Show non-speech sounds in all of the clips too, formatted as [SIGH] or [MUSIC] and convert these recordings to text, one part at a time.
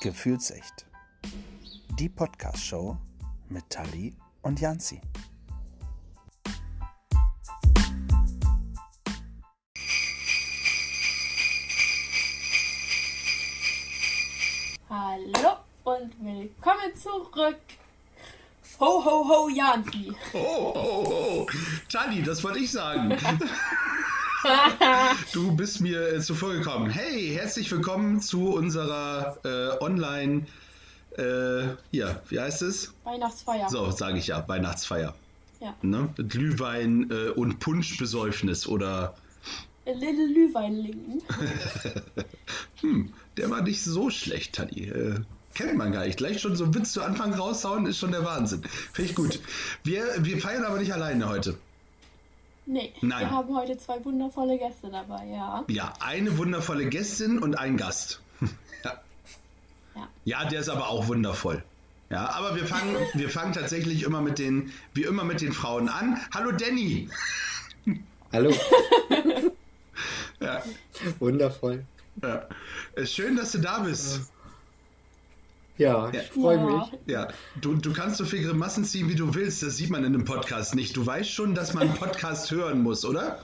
Gefühlsecht. Die Podcast-Show mit Tali und Janzi. Hallo und willkommen zurück. Ho, ho, ho, Janzi. Oh, oh, oh. Tali, das wollte ich sagen. [LAUGHS] du bist mir äh, zuvor gekommen. Hey, herzlich willkommen zu unserer äh, Online, äh, hier, wie heißt es? Weihnachtsfeier. So, sage ich ja, Weihnachtsfeier. Ja. Ne? Glühwein äh, und Punschbesäufnis oder. A little Glühweinlinken. [LAUGHS] hm, der war nicht so schlecht, Tali. Äh, kennt man gar nicht. Gleich schon so einen Witz zu Anfang raushauen, ist schon der Wahnsinn. Finde ich gut. Wir, wir feiern aber nicht alleine heute. Nee, Nein. wir haben heute zwei wundervolle Gäste dabei, ja. Ja, eine wundervolle Gästin und ein Gast. [LAUGHS] ja. Ja. ja, der ist aber auch wundervoll. Ja, aber wir fangen, wir fangen tatsächlich immer mit den, wie immer mit den Frauen an. Hallo Danny. [LAUGHS] Hallo, Ja, wundervoll. ja. Ist schön, dass du da bist. Ja, Ja. ich freue Ja. mich. Ja, du, du kannst so viel Grimassen ziehen, wie du willst. Das sieht man in einem Podcast nicht. Du weißt schon, dass man einen Podcast hören muss, oder?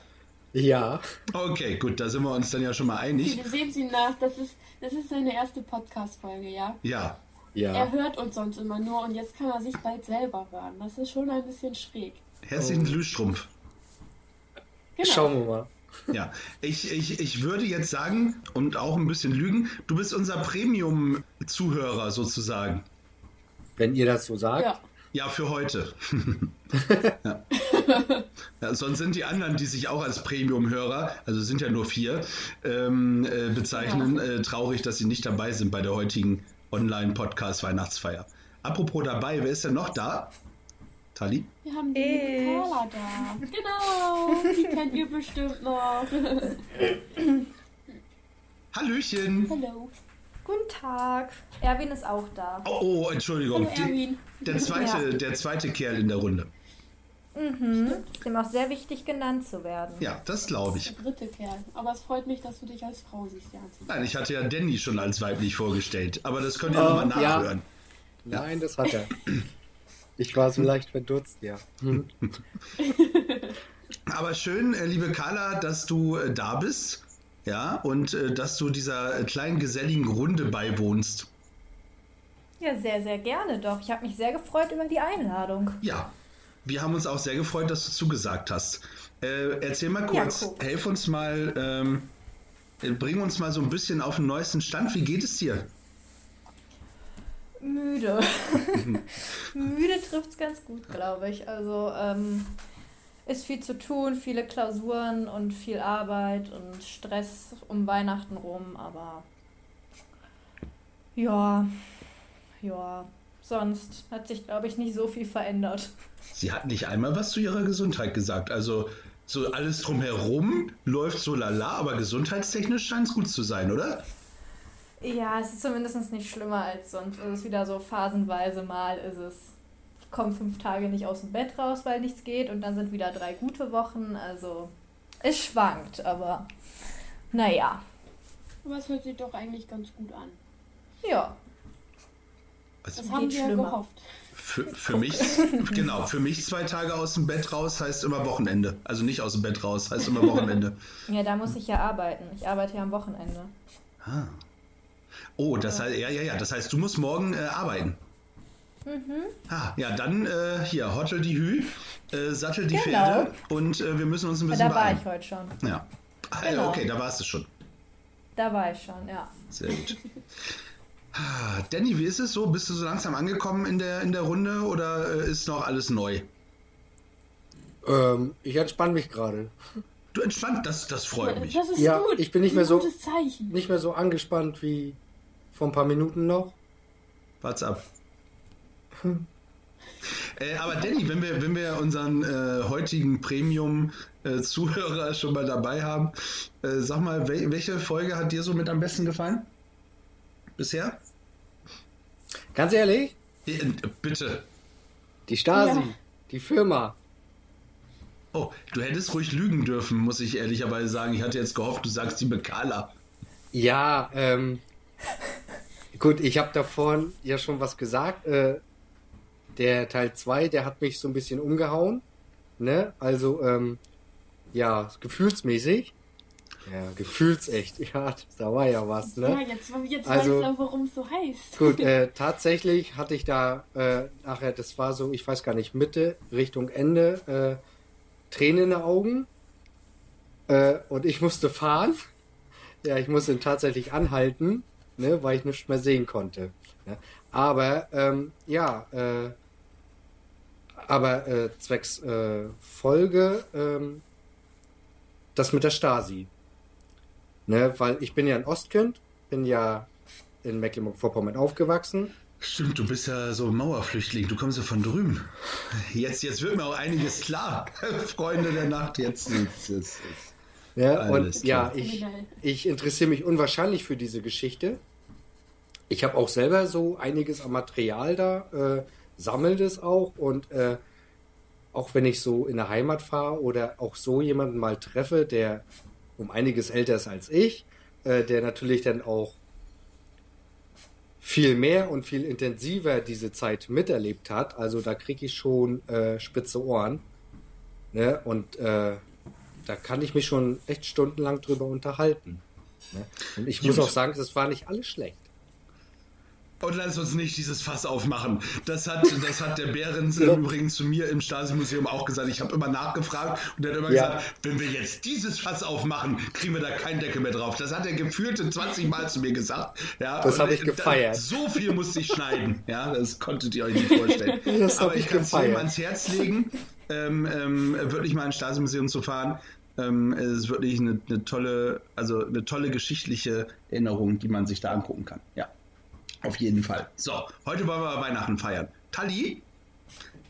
Ja, Okay, gut, da sind wir uns dann ja schon mal einig. Wir sehen sie nach, das ist, das ist seine erste Podcast-Folge, ja. Ja, ja. Er hört uns sonst immer nur und jetzt kann er sich bald selber hören. Das ist schon ein bisschen schräg. herzlichen Glühstrumpf. Genau. Schauen wir mal. Ja, ich, ich, ich würde jetzt sagen und auch ein bisschen lügen, du bist unser Premium-Zuhörer sozusagen. Wenn ihr das so sagt. Ja. Ja, für heute. [LAUGHS] ja. Ja, sonst sind die anderen, die sich auch als Premium-Hörer, also sind ja nur vier, ähm, äh, bezeichnen, äh, traurig, dass sie nicht dabei sind bei der heutigen Online-Podcast-Weihnachtsfeier. Apropos dabei, wer ist denn noch da? Tali? Wir haben die liebe Ich. Carla da. [LAUGHS] Genau, die [LAUGHS] kennt ihr bestimmt noch. [LAUGHS] Hallöchen! Hallo. Guten Tag. Erwin ist auch da. Oh, oh Entschuldigung. Hallo Die, Erwin. der, zweite, der zweite Kerl in der Runde. Mhm. Ist ihm auch sehr wichtig, genannt zu werden. Ja, das glaube ich. Der dritte Kerl. Aber es freut mich, dass du dich als Frau siehst, Janzi. Nein, ich hatte ja Danny schon als weiblich vorgestellt, aber das könnt ihr Oh, nochmal ja. nachhören. Nein, das hat er. Ich war so leicht verdutzt, ja. Hm. [LAUGHS] Aber schön, äh, liebe Carla, dass du äh, da bist. Ja, und äh, dass du dieser kleinen geselligen Runde beiwohnst. Ja, sehr, sehr gerne doch. Ich habe mich sehr gefreut über die Einladung. Ja, wir haben uns auch sehr gefreut, dass du zugesagt hast. Äh, erzähl mal kurz, guck. helf uns mal, ähm, äh, bring uns mal so ein bisschen auf den neuesten Stand. Wie geht es dir? Müde. [LAUGHS] [LAUGHS] Müde trifft es ganz gut, glaube ich. Also ähm, ist viel zu tun, viele Klausuren und viel Arbeit und Stress um Weihnachten rum, aber ja, ja. Sonst hat sich, glaube ich, nicht so viel verändert. Sie hat nicht einmal was zu ihrer Gesundheit gesagt. Also so alles drumherum läuft so lala, aber gesundheitstechnisch scheint es gut zu sein, oder? Ja, es ist zumindest nicht schlimmer als sonst. Es ist wieder so phasenweise mal ist es. Ich komme fünf Tage nicht aus dem Bett raus, weil nichts geht und dann sind wieder drei gute Wochen. Also es schwankt, aber naja. Aber es hört sich doch eigentlich ganz gut an. Ja. Also Das haben wir ja schlimmer. gehofft. Für, für mich, genau, für mich zwei Tage aus dem Bett raus heißt immer Wochenende. Also nicht aus dem Bett raus, heißt immer Wochenende. [LAUGHS] Ja, da muss ich ja arbeiten. Ich arbeite ja am Wochenende. Ah. Oh, das heißt, ja, ja, ja, das heißt, du musst morgen äh, arbeiten. Mhm. Ah, ja, dann äh, hier, hottel die Hü, äh, sattel die Genau. Pferde und äh, wir müssen uns ein Ja, bisschen da war beeilen. ich heute schon. Ja. Ah, Genau. Okay, da warst du schon. Da war ich schon, ja. Sehr gut. [LAUGHS] Ah, Danny, wie ist es so? Bist du so langsam angekommen in der, in der Runde oder äh, ist noch alles neu? Ähm, ich entspanne mich gerade. Du entspannt, das, das freut mich. Das ist Ja, gut. ich bin nicht mehr so- Zeichen. Nicht mehr so angespannt wie vor ein paar Minuten noch. What's up? [LAUGHS] Äh, aber Danny, wenn wir, wenn wir unseren äh, heutigen Premium-Zuhörer [LAUGHS] schon mal dabei haben, äh, sag mal, wel welche Folge hat dir so mit am besten gefallen? Bisher? Ganz ehrlich, Äh, bitte. die Stasi, Ja. die Firma. Oh, du hättest ruhig lügen dürfen, muss ich ehrlicherweise sagen. Ich hatte jetzt gehofft, du sagst die Bekala. Ja, ähm, Gut, ich habe davor ja schon was gesagt. Äh, der Teil 2, der hat mich so ein bisschen umgehauen. Ne? Also, ähm, ja, gefühlsmäßig. Ja, gefühlsecht. [LAUGHS] Ja, da war ja was, ne? Ja, jetzt, jetzt Also- weißt du auch, warum es so heißt. Gut, äh, [LAUGHS] tatsächlich hatte ich da äh, nachher, das war so, ich weiß gar nicht, Mitte, Richtung Ende, äh, Tränen in den Augen. Äh, und ich musste fahren. [LAUGHS] Ja, ich musste ihn tatsächlich anhalten, ne, weil ich nichts mehr sehen konnte. Ne? Aber, ähm, ja, äh, aber äh, zwecks äh, Folge, ähm, das mit der Stasi. Ne, weil ich bin ja ein Ostkind, bin ja in Mecklenburg-Vorpommern aufgewachsen. Stimmt, du bist ja so Mauerflüchtling, du kommst ja von drüben. Jetzt, jetzt wird mir auch einiges klar. [LAUGHS] Freunde der Nacht, jetzt ist es. Ja, Alles und ja, ich, ich interessiere mich unwahrscheinlich für diese Geschichte. Ich habe auch selber so einiges an Material da, äh, sammel das auch und äh, auch wenn ich so in der Heimat fahre oder auch so jemanden mal treffe, der um einiges älter ist als ich, äh, der natürlich dann auch viel mehr und viel intensiver diese Zeit miterlebt hat. Also da kriege ich schon äh, spitze Ohren. Ne? Und äh, da kann ich mich schon echt stundenlang drüber unterhalten. Ne? Und ich muss Gut. auch sagen, das war nicht alles schlecht. Und lass uns nicht dieses Fass aufmachen. Das hat, das hat der Behrens [LAUGHS] im Übrigen zu mir im Stasi-Museum auch gesagt. Ich habe immer nachgefragt und er hat immer Ja. gesagt, wenn wir jetzt dieses Fass aufmachen, kriegen wir da keinen Deckel mehr drauf. Das hat er gefühlte 20 Mal zu mir gesagt. Ja, Das und hab ich da- gefeiert. So viel musste ich schneiden. Ja, das konntet ihr euch nicht vorstellen. [LAUGHS] Das Aber ich ich kann es jedem ans Herz legen, ähm, ähm, wirklich mal ins Stasi-Museum zu fahren. Ähm, es ist wirklich eine, eine tolle, also eine tolle geschichtliche Erinnerung, die man sich da angucken kann. Ja. Auf jeden Fall. So, heute wollen wir Weihnachten feiern. Tali,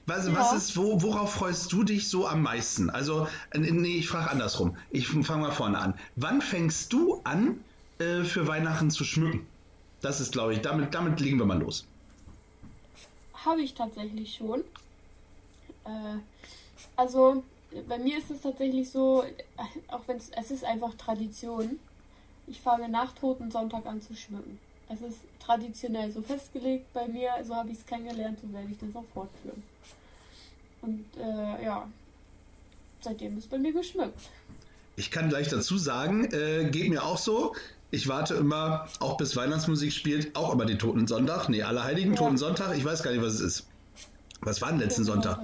was, Ja. was ist, wo, worauf freust du dich so am meisten? Also, äh, nee, ich frage andersrum. Ich fange mal vorne an. Wann fängst du an, äh, für Weihnachten zu schmücken? Das ist, glaube ich, damit, damit legen wir mal los. Habe ich tatsächlich schon. Äh, also, bei mir ist es tatsächlich so, auch wenn es, es ist einfach Tradition. Ich fange nach Totensonntag an zu schmücken. Es ist traditionell so festgelegt bei mir, so habe ich es kennengelernt, so werde ich das auch fortführen. Und äh, ja, seitdem ist bei mir geschmückt. Ich kann gleich dazu sagen, äh, geht mir auch so. Ich warte immer, auch bis Weihnachtsmusik spielt, auch immer den Toten Sonntag. Nee, Allerheiligen, Ja. Toten Sonntag. Ich weiß gar nicht, was es ist. Was war denn letzten Sonntag?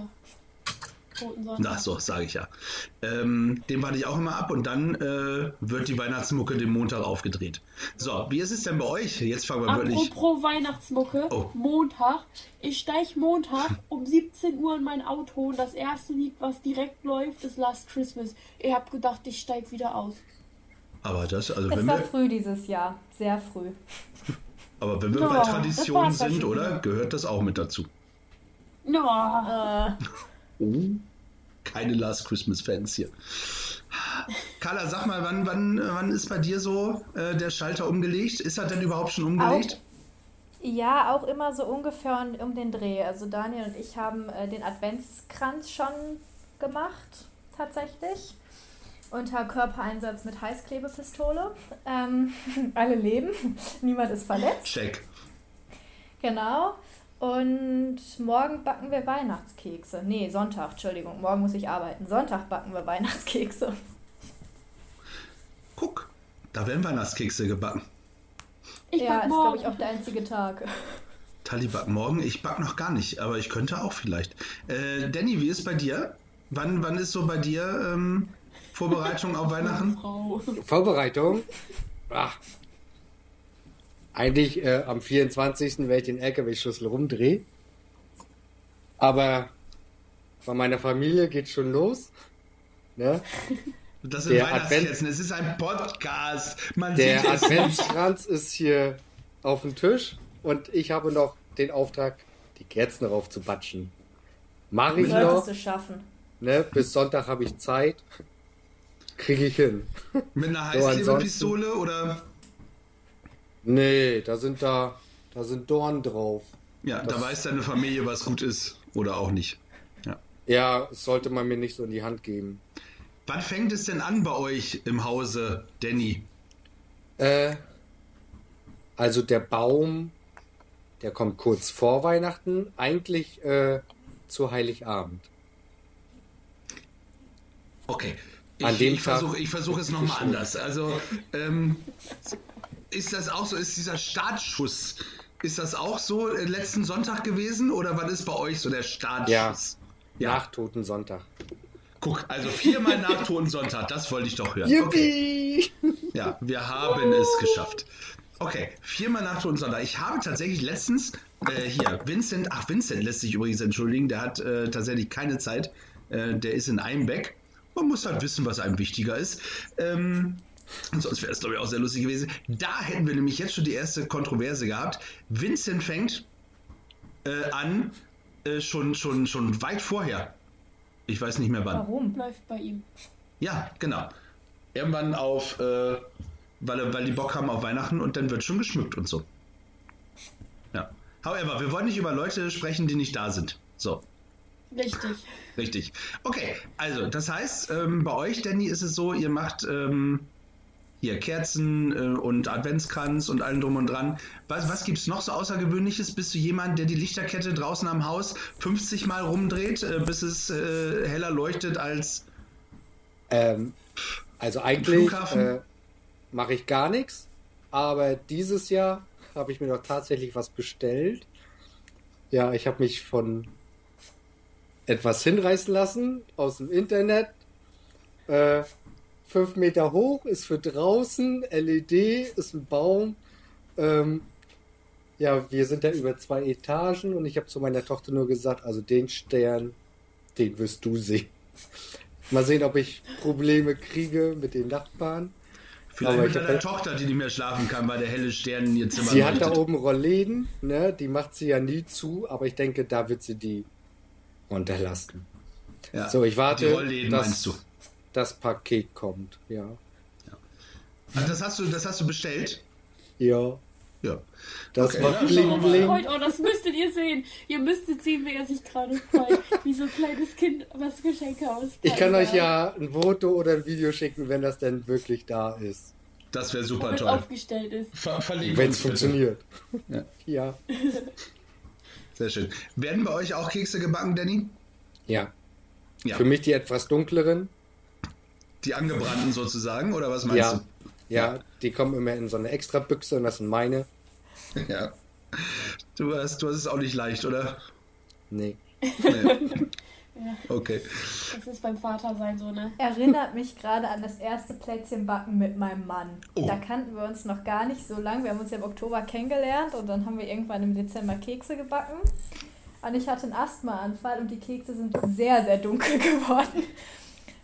Totensonntag. Ach so, sage ich ja. Ähm, den warte ich auch immer ab und dann äh, wird die Weihnachtsmucke den Montag aufgedreht. So, wie ist es denn bei euch? Jetzt fangen wir wirklich. Apropos Weihnachtsmucke, Oh. Montag. Ich steige Montag um 17 Uhr in mein Auto und das erste Lied, was direkt läuft, ist Last Christmas. Ihr habt gedacht, ich steige wieder aus. Aber das, also Es wenn war wir, früh dieses Jahr, sehr früh. aber wenn wir Ja, bei Traditionen sind, oder? Gehört das auch mit dazu. Ja, Äh, Oh, keine Last Christmas Fans hier. Carla, sag mal, wann, wann, wann ist bei dir so äh, der Schalter umgelegt? Ist er denn überhaupt schon umgelegt? ja, auch immer so ungefähr um- um den Dreh. Also Daniel und ich haben äh, den Adventskranz schon gemacht, tatsächlich. Unter Körpereinsatz mit Heißklebepistole. Ähm, [LAUGHS] alle leben, [LAUGHS] niemand ist verletzt. Check. Genau. Und morgen backen wir Weihnachtskekse. Nee, Sonntag, Entschuldigung, morgen muss ich arbeiten. Sonntag backen wir Weihnachtskekse. Guck, da werden Weihnachtskekse gebacken. ich ja, back ist, glaube ich, auch der einzige Tag. Tali backt morgen. Ich back noch gar nicht, aber ich könnte auch vielleicht. Äh, Danny, wie ist bei dir? Wann, wann ist so bei dir ähm, Vorbereitung auf [LAUGHS] Weihnachten? Vorbereitung? Ach. Eigentlich äh, am 24. werde ich den LKW-Schlüssel rumdrehen. Aber bei meiner Familie geht schon los. Ne? [LAUGHS] Das sind Der Weihnachtskerzen. Es ist ein Podcast. Man Der. Adventskranz ist hier auf dem Tisch und ich habe noch den Auftrag, die Kerzen rauf zu batschen. Mache ich noch. du schaffen. Ne? Bis Sonntag habe ich Zeit. Kriege ich hin. Mit einer [LAUGHS] So, Heißklebepistole oder? Nee, da sind da, da sind Dorn drauf. Ja, da Das- weiß deine Familie, was gut ist oder auch nicht. Ja. Ja, das sollte man mir nicht so in die Hand geben. Wann fängt es denn an bei euch im Hause, Danny? Äh, also der Baum Der kommt kurz vor Weihnachten, eigentlich äh, zu Heiligabend. Okay. An Ich, dem ich versuche versuch es nochmal anders. Also, ähm, ist das auch so, ist dieser Startschuss, ist das auch so äh, letzten Sonntag gewesen oder was ist bei euch so der Startschuss? Ja. Nach Toten Sonntag. Guck, also viermal nach Toten Sonntag, das wollte ich doch hören. Okay. Yippie! Ja, wir haben es geschafft. Okay, viermal nach Toten Sonntag. Ich habe tatsächlich letztens, äh, hier, Vincent, ach, Vincent lässt sich übrigens entschuldigen, der hat äh, tatsächlich keine Zeit. Äh, der ist in Einbeck. Man muss halt wissen, was einem wichtiger ist. Ähm, sonst wäre es, glaube ich, auch sehr lustig gewesen. Da hätten wir nämlich jetzt schon die erste Kontroverse gehabt. Vincent fängt äh, an, äh, schon, schon, schon weit vorher. Ich weiß nicht mehr wann. Warum? Läuft bei ihm. Ja, genau. Irgendwann auf, äh, weil, weil die Bock haben auf Weihnachten und dann wird schon geschmückt und so. Ja. However, wir wollen nicht über Leute sprechen, die nicht da sind. So, Richtig. richtig. Okay, also das heißt, ähm, bei euch, Danny, ist es so, ihr macht ähm, hier Kerzen äh, und Adventskranz und allem drum und dran. Was, was gibt es noch so Außergewöhnliches? Bist du jemand, der die Lichterkette draußen am Haus 50 Mal rumdreht, äh, bis es äh, heller leuchtet als Ähm, also eigentlich äh, mache ich gar nichts, aber dieses Jahr habe ich mir doch tatsächlich was bestellt. Ja, ich habe mich von etwas hinreißen lassen aus dem Internet. Fünf Meter hoch, ist für draußen, LED, ist ein Baum. Ähm, ja, wir sind da über zwei Etagen und ich habe zu meiner Tochter nur gesagt, also den Stern, den wirst du sehen. Mal sehen, ob ich Probleme kriege mit den Nachbarn. Vielleicht Aber mit deiner Tochter, die nicht mehr schlafen kann, weil der helle Stern in ihr Zimmer Sie hat da leuchtet. oben Rollläden, ne? Die macht sie ja nie zu, aber ich denke, da wird sie die runterlassen. Ja. So, ich warte, Die Rollläden dass meinst du. Das Paket kommt. Ja. Also das hast du, das hast du bestellt? Ja. Ja. Das Okay. macht Ja, bling bling. oh, das müsstet ihr sehen. Ihr müsstet sehen, wie er sich gerade freut. Wie so ein kleines Kind, was Geschenke auspackt. Ich kann euch ja ein Foto oder ein Video schicken, wenn das denn wirklich da ist. Das wäre super toll. aufgestellt ist. Ver Wenn es funktioniert. Ja. Ja. [LAUGHS] Sehr schön. Werden bei euch auch Kekse gebacken, Danny? Ja. Ja. Für mich die etwas dunkleren. Die angebrannten sozusagen, oder was meinst Ja. Ja, die kommen immer in so eine extra Büchse und das sind meine. du? Ja. Du hast, du hast es auch nicht leicht, oder? Nee. Nee. [LAUGHS] Ja, Okay. das ist beim Vater sein so, ne? Erinnert mich gerade an das erste Plätzchenbacken mit meinem Mann. Oh. Da kannten wir uns noch gar nicht so lange. Wir haben uns ja im Oktober kennengelernt und dann haben wir irgendwann im Dezember Kekse gebacken. Und ich hatte einen Asthmaanfall und die Kekse sind sehr, sehr dunkel [LAUGHS] geworden.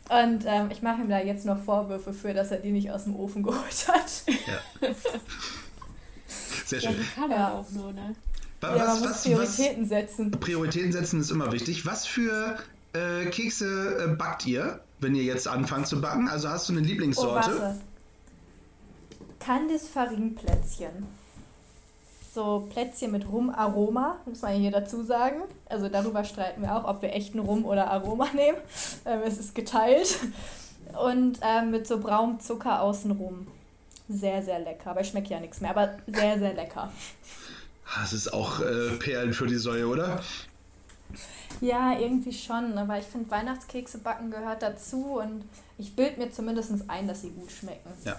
Und ähm, ich mache ihm da jetzt noch Vorwürfe für, dass er die nicht aus dem Ofen geholt hat. Ja. [LAUGHS] Sehr Ja, schön. die kann Ja. er auch nur, ne? Ja, man Was, muss was, Prioritäten setzen. was, Prioritäten setzen ist immer wichtig. Was für äh, Kekse äh, backt ihr, wenn ihr jetzt anfangt zu backen? Also hast du eine Oh, Lieblingssorte? warte. Candice Farinplätzchen. So Plätzchen mit Rum-Aroma, muss man hier dazu sagen. Also darüber streiten wir auch, ob wir echten Rum oder Aroma [LAUGHS] nehmen. Ähm, es ist geteilt. Und ähm, mit so braunem Zucker außenrum. Sehr, sehr lecker. Aber ich schmecke ja nichts mehr. Aber sehr, sehr lecker. Das ist auch äh, Perlen für die Säue, oder? Ja, irgendwie schon. Aber ich finde, Weihnachtskekse backen gehört dazu. Und ich bilde mir zumindest ein, dass sie gut schmecken. Ja.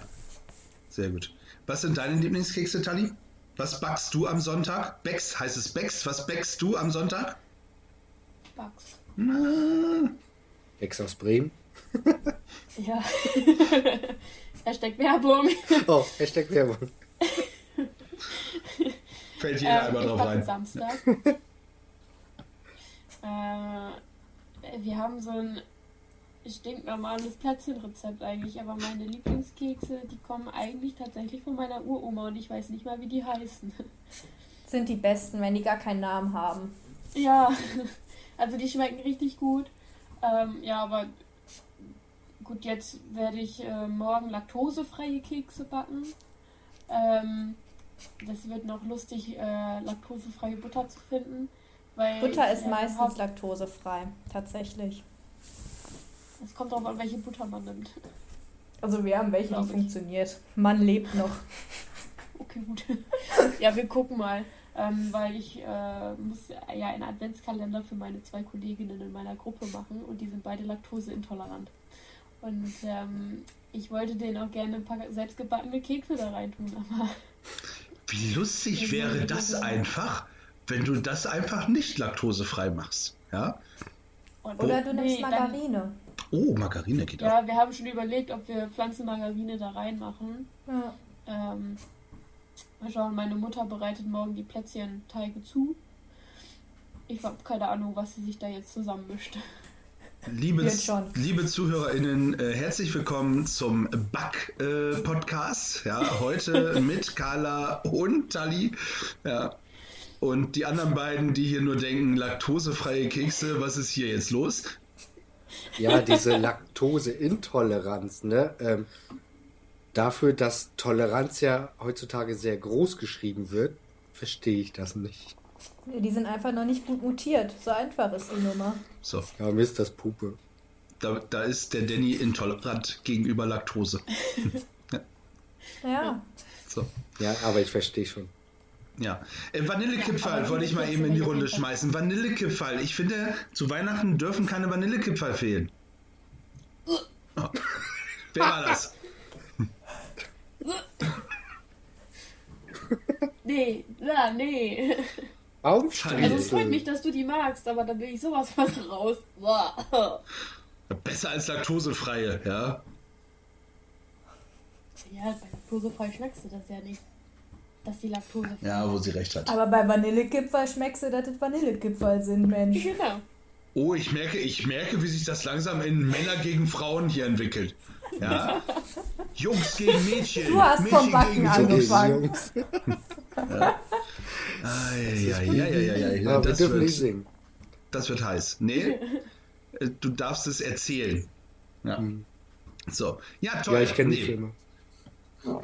Sehr gut. Was sind deine Lieblingskekse, Tali? Was backst du am Sonntag? Becks, heißt es Becks? Was backst du am Sonntag? Bugs. Na, Ex aus Bremen. Ja. [LAUGHS] Hashtag Werbung. Oh, Hashtag Werbung. fällt jeder Ähm, einmal drauf rein. Samstag. [LAUGHS] äh, wir haben so ein stinknormales Plätzchenrezept eigentlich, aber meine Lieblingskekse, die kommen eigentlich tatsächlich von meiner Uroma und ich weiß nicht mal, wie die heißen. Sind die besten, wenn die gar keinen Namen haben. ja, [LAUGHS] also die schmecken richtig gut. Ähm, ja, aber gut, jetzt werde ich äh, morgen laktosefreie Kekse backen. Ähm, das wird noch lustig, äh, laktosefreie Butter zu finden. Butter ich, ist meistens laktosefrei, tatsächlich. Es kommt darauf an, welche Butter man nimmt. Also wir haben welche, die funktioniert. Man lebt noch. [LAUGHS] Okay, gut. ja, wir gucken mal. ähm, weil ich äh, muss ja einen Adventskalender für meine zwei Kolleginnen in meiner Gruppe machen und die sind beide laktoseintolerant. Und ähm, ich wollte denen auch gerne ein paar selbstgebackene Kekse da reintun, aber. [LAUGHS] Wie lustig wäre das einfach, wenn du das einfach nicht laktosefrei machst. Ja? Und Oder du nimmst nee, Margarine. Dann, oh, Margarine geht ja, auch. Ja, wir haben schon überlegt, ob wir Pflanzenmargarine da reinmachen. Ja. Ähm, mal schauen, meine Mutter bereitet morgen die Plätzchenteige zu. Ich habe keine Ahnung, was sie sich da jetzt zusammenmischt. Liebes, liebe ZuhörerInnen, äh, herzlich willkommen zum Back-Podcast. Äh, ja, heute [LAUGHS] mit Carla und Tali. Ja. Und die anderen beiden, die hier nur denken, laktosefreie Kekse, was ist hier jetzt los? Ja, diese Laktoseintoleranz, ne? Ähm, dafür, dass Toleranz ja heutzutage sehr groß geschrieben wird, verstehe ich das nicht. Die sind einfach noch nicht gut mutiert. So einfach ist die Nummer. So. Ja, mir ist das Puppe. Da, da ist der Danny intolerant gegenüber Laktose. [LAUGHS] ja. ja. So. Ja, aber ich verstehe schon. Ja. Äh, Vanillekipferl ja, wollte ich mal eben in die Runde schmeißen. Vanillekipferl. Ich finde, zu Weihnachten dürfen keine Vanillekipferl fehlen. Oh. Wer war das? [LAUGHS] nee, na, nee. Augenstein. Also es freut mich, dass du die magst, aber da bin ich sowas von raus. Besser als laktosefreie, ja. Ja, bei laktosefrei schmeckst du das ja nicht. Dass die Laktose. Ja, wo sie recht hat. Aber bei Vanillekipferl schmeckst du, dass das Vanillekipferl sind, Mensch. Genau. Oh, ich merke, ich merke, wie sich das langsam in Männer gegen Frauen hier entwickelt. Ja? [LAUGHS] Jungs gegen Mädchen. Du hast Mädchen vom Backen angefangen. ja. Ja, ja, ja, ja, ja. Das, wird, das wird heiß. Nee, äh, du darfst es erzählen. Ja. Hm. So. Ja, toll. Ja, ich kenne nee. die Filme.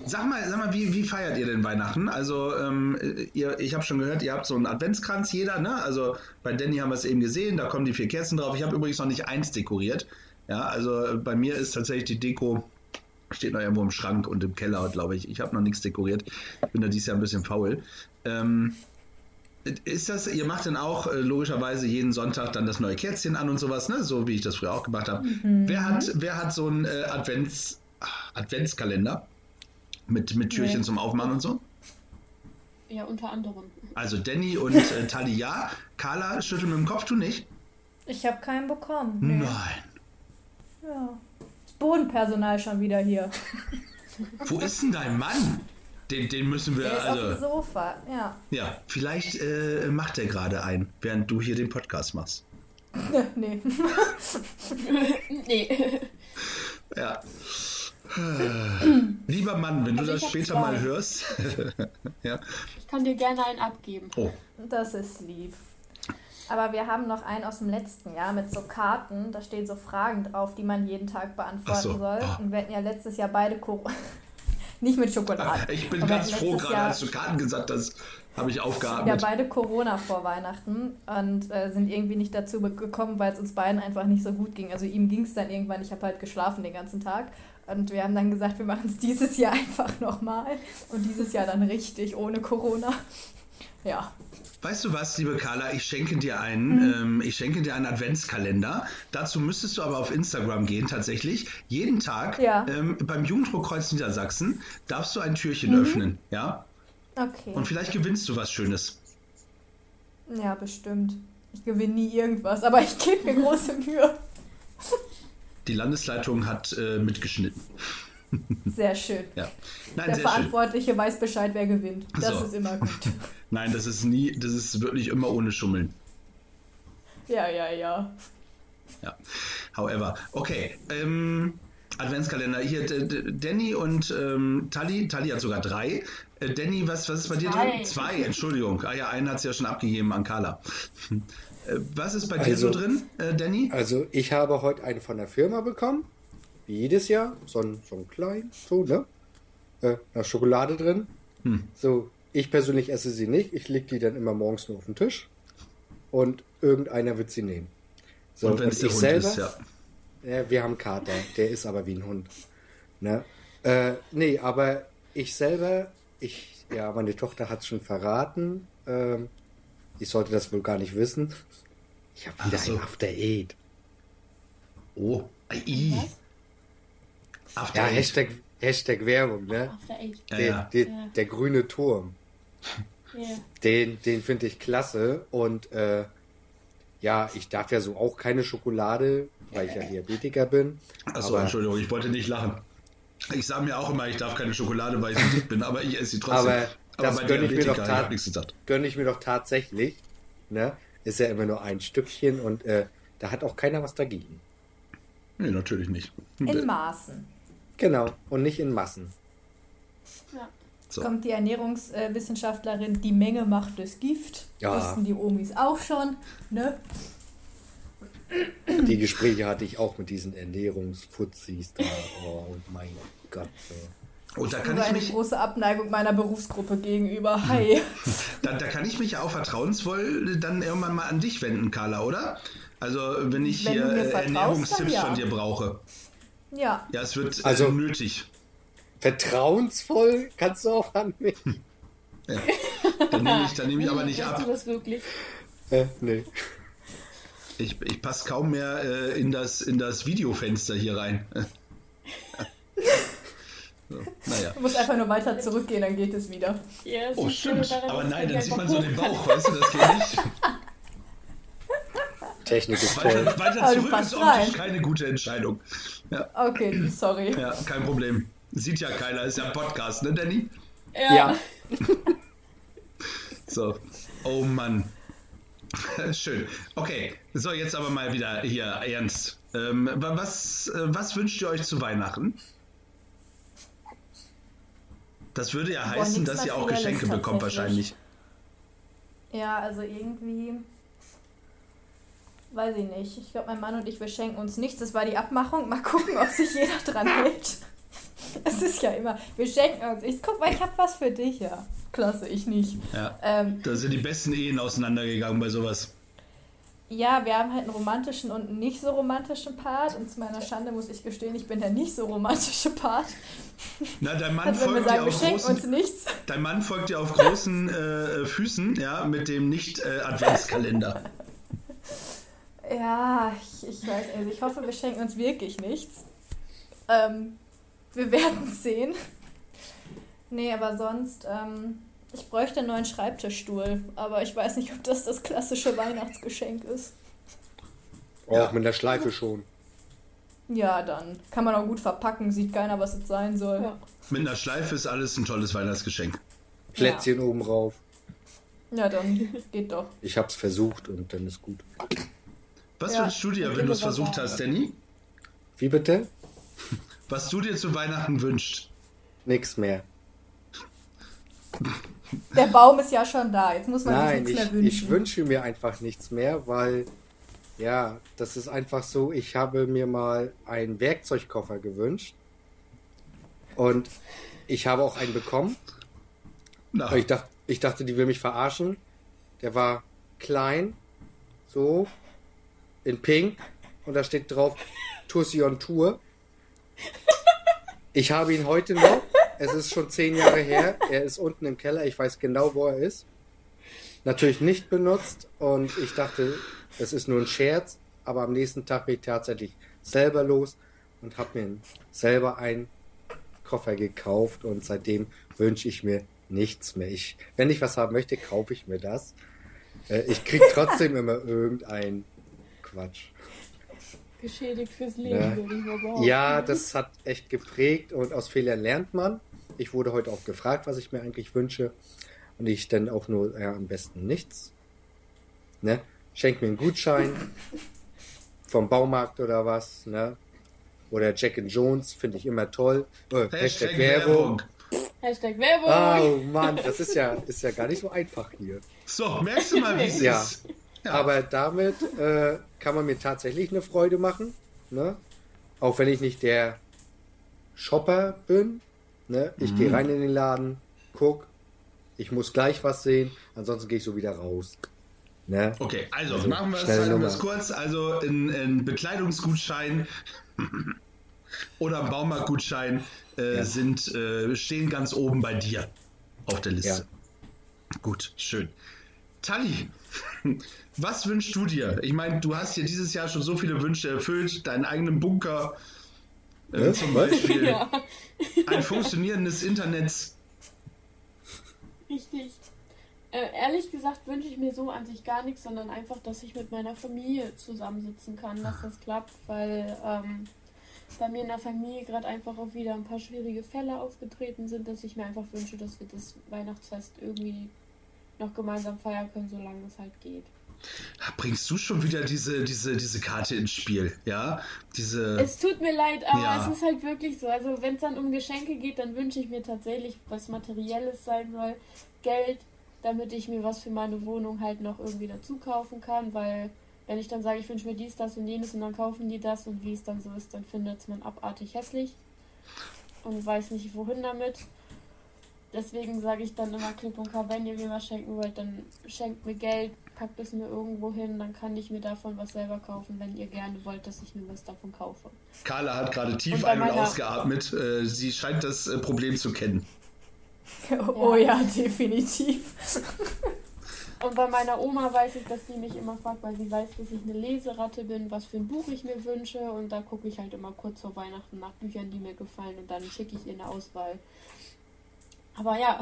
Sag mal, sag mal wie, wie feiert ihr denn Weihnachten? Also, ähm, ihr, ich habe schon gehört, ihr habt so einen Adventskranz, jeder, ne? Also bei Danny haben wir es eben gesehen, da kommen die vier Kerzen drauf. Ich habe übrigens noch nicht eins dekoriert. Ja, also bei mir ist tatsächlich die Deko, steht noch irgendwo im Schrank und im Keller, glaube ich. Ich habe noch nichts dekoriert. Ich bin da dieses Jahr ein bisschen faul. Ähm, ist das, ihr macht dann auch äh, logischerweise jeden Sonntag dann das neue Kerzchen an und sowas, ne? So wie ich das früher auch gemacht habe. Mhm. Wer, hat, wer hat so einen äh, Advents, Adventskalender mit, mit Türchen nee. zum Aufmachen und so? Ja, unter anderem. Also Danny und äh, [LAUGHS] Talia. Carla schüttelt mit dem Kopf, du nicht? Ich habe keinen bekommen. Nee. Nein. Ja. Das Bodenpersonal schon wieder hier. Wo ist denn dein Mann? Den, den müssen wir der ist also. Auf dem Sofa, ja. Ja, vielleicht äh, macht er gerade ein, während du hier den Podcast machst. [LAUGHS] nee. [LAUGHS] nee. Ja. Lieber Mann, wenn also du das später zwei. mal hörst. [LAUGHS] ja. Ich kann dir gerne einen abgeben. Oh. Das ist lieb. Aber wir haben noch einen aus dem letzten Jahr mit so Karten. Da stehen so Fragen drauf, die man jeden Tag beantworten so. soll. Oh. Und wir hatten ja letztes Jahr beide Corona. [LAUGHS] Nicht mit Schokolade. Ich bin ganz froh, gerade als du Karten gesagt hast, habe ich aufgeatmet. Ja, beide Corona vor Weihnachten und äh, sind irgendwie nicht dazu gekommen, weil es uns beiden einfach nicht so gut ging. Also ihm ging es dann irgendwann, ich habe halt geschlafen den ganzen Tag. Und wir haben dann gesagt, wir machen es dieses Jahr [LAUGHS] einfach nochmal. Und dieses Jahr dann richtig, ohne Corona. Ja. Weißt du was, liebe Carla, ich schenke dir einen, mhm. ähm, ich schenke dir einen Adventskalender. Dazu müsstest du aber auf Instagram gehen, tatsächlich. Jeden Tag ja. ähm, beim Jugenddruckkreuz Niedersachsen darfst du ein Türchen mhm. öffnen, ja? Okay. Und vielleicht gewinnst du was Schönes. Ja, bestimmt. Ich gewinne nie irgendwas, aber ich gebe mir große Mühe. [LAUGHS] Die Landesleitung hat äh, mitgeschnitten. Sehr schön. Ja. Nein, Der Verantwortliche schön. weiß Bescheid, wer gewinnt. Das so. ist immer gut. [LAUGHS] Nein, das ist nie, das ist wirklich immer ohne Schummeln. Ja, ja, ja. Ja. However, okay. Ähm, Adventskalender. Hier, Danny und ähm, Tali. Tali hat sogar drei. Äh, Danny, was, was ist bei dir Zwei. drin? Zwei, Entschuldigung. Ah ja, einen hat sie ja schon abgegeben an Carla. Äh, was ist bei dir also, so drin, äh, Danny? Also, ich habe heute einen von der Firma bekommen wie jedes Jahr, so ein, so ein klein, so, ne? Äh, da ist Schokolade drin. Hm. So, ich persönlich esse sie nicht. Ich lege die dann immer morgens nur auf den Tisch. Und irgendeiner wird sie nehmen. So, und wenn es der Hund selber, ist, ja. ja. Wir haben Kater, der ist aber wie ein Hund. Ne? Äh, nee, aber ich selber, ich, ja, meine Tochter hat es schon verraten. ähm, ich sollte das wohl gar nicht wissen. Ich habe wieder so. ein After Eight. Oh, I. After Ja, Eight. Hashtag, Hashtag Werbung, ne? After Eight. Ja, Den, ja. Den, Ja. Der grüne Turm. Ja. Den, den finde ich klasse. Und äh, ja, ich darf ja so auch keine Schokolade, weil ich ja Diabetiker bin. Achso, Entschuldigung, ich wollte nicht lachen. Ich sage mir auch immer, ich darf keine Schokolade, weil ich so dick bin, aber ich esse sie trotzdem. Aber das bei gönn ich mir doch gönne ich mir doch tatsächlich. Ne? Ist ja immer nur ein Stückchen und äh, da hat auch keiner was dagegen. Nee, natürlich nicht. In Maßen. Genau. Und nicht in Massen. ja. So. Kommt die Ernährungswissenschaftlerin, die Menge macht das Gift. Ja. Wussten die Omis auch schon. Ne? Die Gespräche hatte ich auch mit diesen Ernährungsfuzis da. Oh mein Gott. So. Und da kann ich eine mich, große Abneigung meiner Berufsgruppe gegenüber. Hi. [LAUGHS] da, da kann ich mich ja auch vertrauensvoll dann irgendwann mal an dich wenden, Carla, oder? Also wenn ich Wenn hier äh, Ernährungstipps ja. von dir brauche. Ja. Ja, es wird Also- äh, nötig. Vertrauensvoll kannst du auch an mich. Dann nehme ich, dann nehme ich aber nicht ab. du das wirklich? Äh, nee. Ich, ich passe kaum mehr äh, in, das, in das Videofenster hier rein. [LAUGHS] so, naja. [LAUGHS] Du musst einfach nur weiter zurückgehen, dann geht es wieder. Ja, Oh, stimmt. daran, Aber nein, dann sieht man so den. Bauch, weißt du, das geht nicht. [LAUGHS] Technik ist toll. Weiter, weiter Aber du zurück passt ist optisch rein. keine gute Entscheidung. Ja, Okay, sorry. ja, kein Problem. Sieht ja keiner, ist ja ein Podcast, ne, Danny? Ja. [LAUGHS] So. Oh Mann. Schön. Okay, so jetzt aber mal wieder hier ernst. Ähm, wa- was, äh, was wünscht ihr euch zu Weihnachten? Das würde ja heißen, nichts dass ihr auch Geschenke bekommt wahrscheinlich. Ja, also irgendwie. Weiß ich nicht. Ich glaube, mein Mann und ich, wir schenken uns nichts. Das war die Abmachung. Mal gucken, ob sich jeder dran hält. [LAUGHS] Es ist ja immer, wir schenken uns. Ich guck mal, ich habe was für dich, ja. Klasse, ich nicht. Ja. Ähm, Da sind die besten Ehen auseinandergegangen bei sowas. Ja, wir haben halt einen romantischen und einen nicht so romantischen Part. Und zu meiner Schande muss ich gestehen, ich bin der nicht so romantische Part. Na, dein Mann Also folgt dir sagen, wir auf großen, nichts. dein Mann folgt dir auf großen äh, Füßen, ja, mit dem Nicht-Adventskalender. [LAUGHS] Ja, ich, ich weiß, also ich hoffe, wir schenken uns wirklich nichts. Ähm, wir werden sehen. Nee, aber sonst, ähm, ich bräuchte einen neuen Schreibtischstuhl, aber ich weiß nicht, ob das das klassische Weihnachtsgeschenk ist. Auch mit der Schleife schon. Ja, dann kann man auch gut verpacken, sieht keiner, was es sein soll. Ja. Mit einer Schleife ist alles ein tolles Weihnachtsgeschenk. Plätzchen oben rauf. Ja, dann geht doch. Ich hab's versucht und dann ist gut. Was Ja, wünschst du dir, wenn du es versucht hast, Danny? Wie bitte? Was du dir zu Weihnachten wünschst? Nix mehr. Der Baum ist ja schon da, jetzt muss man Nein, sich nichts ich, mehr wünschen. ich wünsche mir einfach nichts mehr, weil ja, das ist einfach so, ich habe mir mal einen Werkzeugkoffer gewünscht und ich habe auch einen bekommen. Na, Aber ich dachte, ich dachte, die will mich verarschen. Der war klein, so, in pink und da steht drauf Tussi on Tour. Ich habe ihn heute noch. Es ist schon zehn Jahre her. Er ist unten im Keller. Ich weiß genau, wo er ist. Natürlich nicht benutzt und ich dachte, es ist nur ein Scherz. Aber am nächsten Tag bin ich tatsächlich selber los und habe mir selber einen Koffer gekauft und seitdem wünsche ich mir nichts mehr. Ich, wenn ich was haben möchte, kaufe ich mir das. Äh, ich krieg trotzdem [LAUGHS] immer irgendein Quatsch. Geschädigt fürs Leben, Ja. würde ich mal behaupten. [LAUGHS] Ja, das hat echt geprägt und aus Fehlern lernt man. Ich wurde heute auch gefragt, was ich mir eigentlich wünsche. Und ich dann auch nur, ja, am besten nichts. Ne? Schenk mir einen Gutschein [LAUGHS] vom Baumarkt oder was, ne? Oder Jack and Jones, finde ich immer toll. Äh, Hashtag, Werbung. Hashtag Werbung. Oh Mann, das ist ja, ist ja gar nicht so einfach hier. So, merkst du mal, wie es Ja. ist? Ja. Aber damit äh, kann man mir tatsächlich eine Freude machen. Ne? Auch wenn ich nicht der Shopper bin. Ne? Ich Mhm. gehe rein in den Laden, guck, ich muss gleich was sehen, ansonsten gehe ich so wieder raus. Ne? Okay, also, Also, machen wir es kurz. Also ein, ein Bekleidungsgutschein [LAUGHS] oder ein Baumarktgutschein äh, Ja. sind, äh, stehen ganz oben bei dir auf der Liste. Gut, schön. Tali, [LAUGHS] was wünschst du dir? Ich meine, du hast dir dieses Jahr schon so viele Wünsche erfüllt, deinen eigenen Bunker, äh, zum? Beispiel Ja, ein funktionierendes Internet. richtig. Äh, ehrlich gesagt wünsche ich mir so an sich gar nichts, sondern einfach, dass ich mit meiner Familie zusammensitzen kann, dass das klappt, weil ähm, bei mir in der Familie gerade einfach auch wieder ein paar schwierige Fälle aufgetreten sind, dass ich mir einfach wünsche, dass wir das Weihnachtsfest irgendwie noch gemeinsam feiern können, solange es halt geht. Bringst du schon wieder diese, diese, diese Karte ins Spiel, ja? Diese. Es tut mir leid, aber Ja. es ist halt wirklich so. Also wenn es dann um Geschenke geht, dann wünsche ich mir tatsächlich was Materielles sein soll. Geld, damit ich mir was für meine Wohnung halt noch irgendwie dazu kaufen kann, weil wenn ich dann sage, ich wünsche mir dies, das und jenes und dann kaufen die das und wie es dann so ist, dann findet es man abartig hässlich und weiß nicht wohin damit. Deswegen sage ich dann immer klipp und klar, wenn ihr mir was schenken wollt, dann schenkt mir Geld, packt es mir irgendwo hin, dann kann ich mir davon was selber kaufen, wenn ihr gerne wollt, dass ich mir was davon kaufe. Carla hat gerade Und tief bei ein- und ausgeatmet. Äh, Sie scheint das äh, Problem zu kennen. Oh ja, definitiv. [LAUGHS] Und bei meiner Oma weiß ich, dass die mich immer fragt, weil sie weiß, dass ich eine Leseratte bin, was für ein Buch ich mir wünsche. Und da gucke ich halt immer kurz vor Weihnachten nach Büchern, die mir gefallen. Und dann schicke ich ihr eine Auswahl. Aber ja,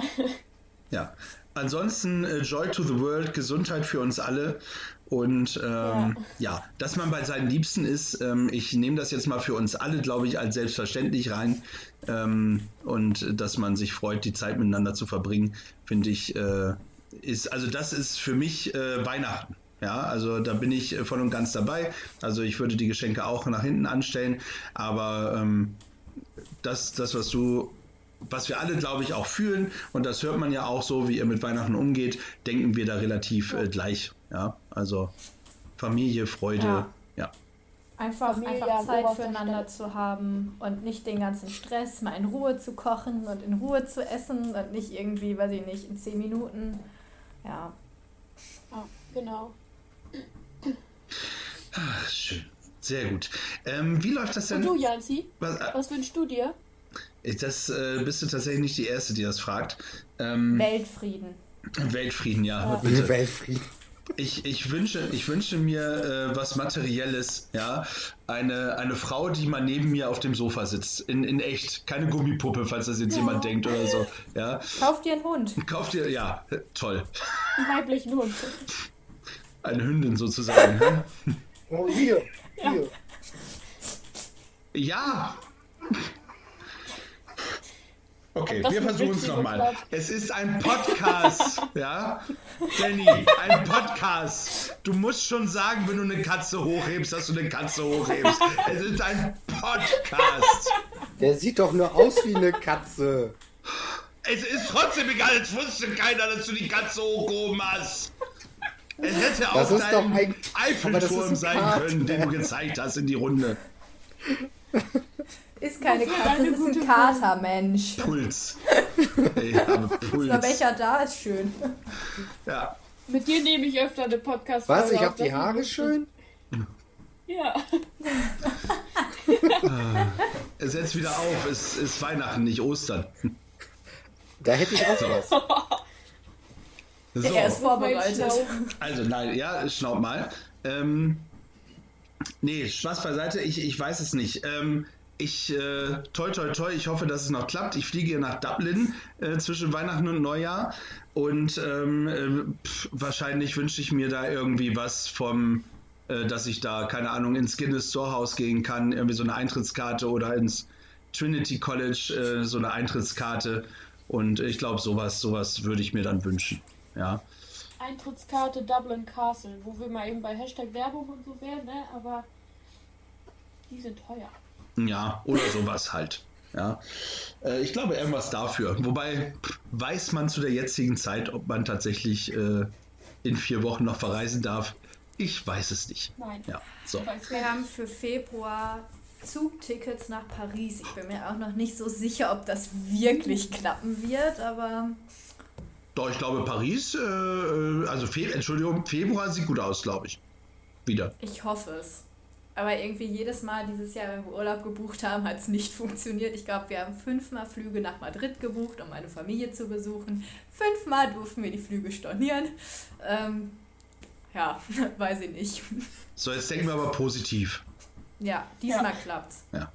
Ja. Ansonsten äh, Joy to the World, Gesundheit für uns alle. Und ähm, ja. dass man bei seinen Liebsten ist, ähm, ich nehme das jetzt mal für uns alle, glaube ich, als selbstverständlich rein. Ähm, und äh, dass man sich freut, die Zeit miteinander zu verbringen, finde ich, äh, ist, also das ist für mich äh, Weihnachten. Ja, also da bin ich äh, voll und ganz dabei. Also ich würde die Geschenke auch nach hinten anstellen, aber ähm, das, das, was du, was wir alle, glaube ich, auch fühlen, und das hört man ja auch so, wie ihr mit Weihnachten umgeht, denken wir da relativ äh, gleich. Ja, also Familie, Freude, ja. Ja. Einfach, Familie einfach Zeit füreinander zu haben und nicht den ganzen Stress, mal in Ruhe zu kochen und in Ruhe zu essen und nicht irgendwie, weiß ich nicht, in zehn Minuten. Ja, ja genau. Ach, schön. Sehr gut. Ähm, wie läuft das denn? Und du, Janzi, Was, äh, was wünschst du dir? Das äh, bist du tatsächlich nicht die Erste, die das fragt. Ähm, Weltfrieden. Weltfrieden, ja. Ja. Bitte. Weltfrieden. Ich, ich, wünsche, ich wünsche mir äh, was Materielles, ja. Eine, eine Frau, die mal neben mir auf dem Sofa sitzt. In, in echt. Keine Gummipuppe, falls das jetzt Ja. jemand denkt oder so. Ja. Kauf dir einen Hund. Kauft ihr, ja, toll. Einen weiblichen Hund. Eine Hündin sozusagen. ne? Oh, hier. Ja. Hier. ja! Okay, wir versuchen es nochmal. Es ist ein Podcast, [LAUGHS] ja? Danny, ein Podcast. Du musst schon sagen, wenn du eine Katze hochhebst, dass du eine Katze hochhebst. Es ist ein Podcast. Der sieht doch nur aus wie eine Katze. Es ist trotzdem egal, es wusste keiner, dass du die Katze hochgehoben hast. Es hätte auch Das ist dein ein- Eiffelturm ein sein können, den du gezeigt hast in die Runde. Ist keine ist Katze, das ist ein gute Katermensch. Puls. [LAUGHS] Ich habe Aber Puls. welcher da ist schön. Ja. Mit dir nehme ich öfter eine podcast Was? Ich hab die Haare schön? Ja. [LAUGHS] Setz wieder auf, es ist Weihnachten, nicht Ostern. Da hätte ich auch was. So, Er ist vorbereitet. also nein, ja, schnaub mal. Ähm, nee, Spaß beiseite, ich, ich weiß es nicht. Ähm, ich, äh, toi, toi, toi, ich hoffe, dass es noch klappt. Ich fliege nach Dublin äh, zwischen Weihnachten und Neujahr und ähm, äh, pff, wahrscheinlich wünsche ich mir da irgendwie was vom, äh, dass ich da, keine Ahnung, ins Guinness Storehouse gehen kann, irgendwie so eine Eintrittskarte oder ins Trinity College äh, so eine Eintrittskarte und ich glaube, sowas, sowas würde ich mir dann wünschen. Ja. Eintrittskarte Dublin Castle, wo wir mal eben bei Hashtag Werbung und so wären, ne? Aber die sind teuer. Ja, oder sowas halt. Ja. Äh, ich glaube, irgendwas dafür. Wobei weiß man zu der jetzigen Zeit, ob man tatsächlich äh, in vier Wochen noch verreisen darf. Ich weiß es nicht. Nein. Ja, so. Wir haben für Februar Zugtickets nach Paris. Ich bin mir auch noch nicht so sicher, ob das wirklich klappen wird, aber Doch, ich glaube, Paris, äh, äh, also Fe Entschuldigung, Februar sieht gut aus, glaube ich. Wieder. ich hoffe es. Aber irgendwie jedes Mal dieses Jahr, wenn wir Urlaub gebucht haben, hat es nicht funktioniert. Ich glaube, wir haben fünfmal Flüge nach Madrid gebucht, um meine Familie zu besuchen. Fünfmal durften wir die Flüge stornieren. Ähm, ja, [LAUGHS] weiß ich nicht. So, jetzt denken wir aber positiv. Ja, diesmal ja. klappt's. Ja.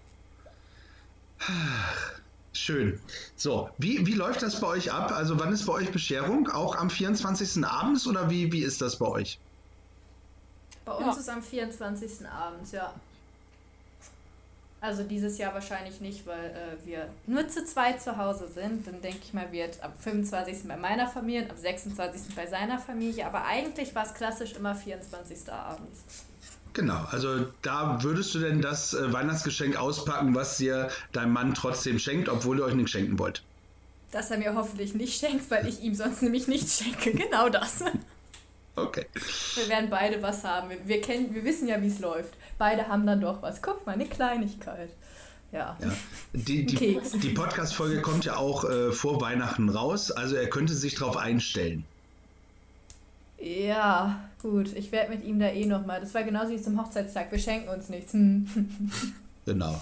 Schön. So, wie, wie läuft das bei euch ab? Also wann ist bei euch Bescherung? Auch am 24. abends oder wie, wie ist das bei euch? Bei uns ja. ist am 24. abends, ja. Also dieses Jahr wahrscheinlich nicht, weil äh, wir nur zu zweit zu Hause sind. Dann denke ich mal, wird am 25. bei meiner Familie und am 26. bei seiner Familie. Aber eigentlich war es klassisch immer 24. abends. Genau, also da würdest du denn das äh, Weihnachtsgeschenk auspacken, was dir dein Mann trotzdem schenkt, obwohl ihr euch nicht schenken wollt? Dass er mir hoffentlich nicht schenkt, weil ich ihm sonst nämlich nicht schenke. [LAUGHS] Genau das. Okay. Wir werden beide was haben. Wir, wir kennen, wir wissen ja, wie es läuft. Beide haben dann doch was. Guck mal, eine Kleinigkeit. Ja. ja. Die, die, die Podcast-Folge kommt ja auch äh, vor Weihnachten raus, also er könnte sich darauf einstellen. Ja, gut. Ich werde mit ihm da eh nochmal. Das war genauso wie zum Hochzeitstag. Wir schenken uns nichts. Hm. [LAUGHS] Genau. [LAUGHS]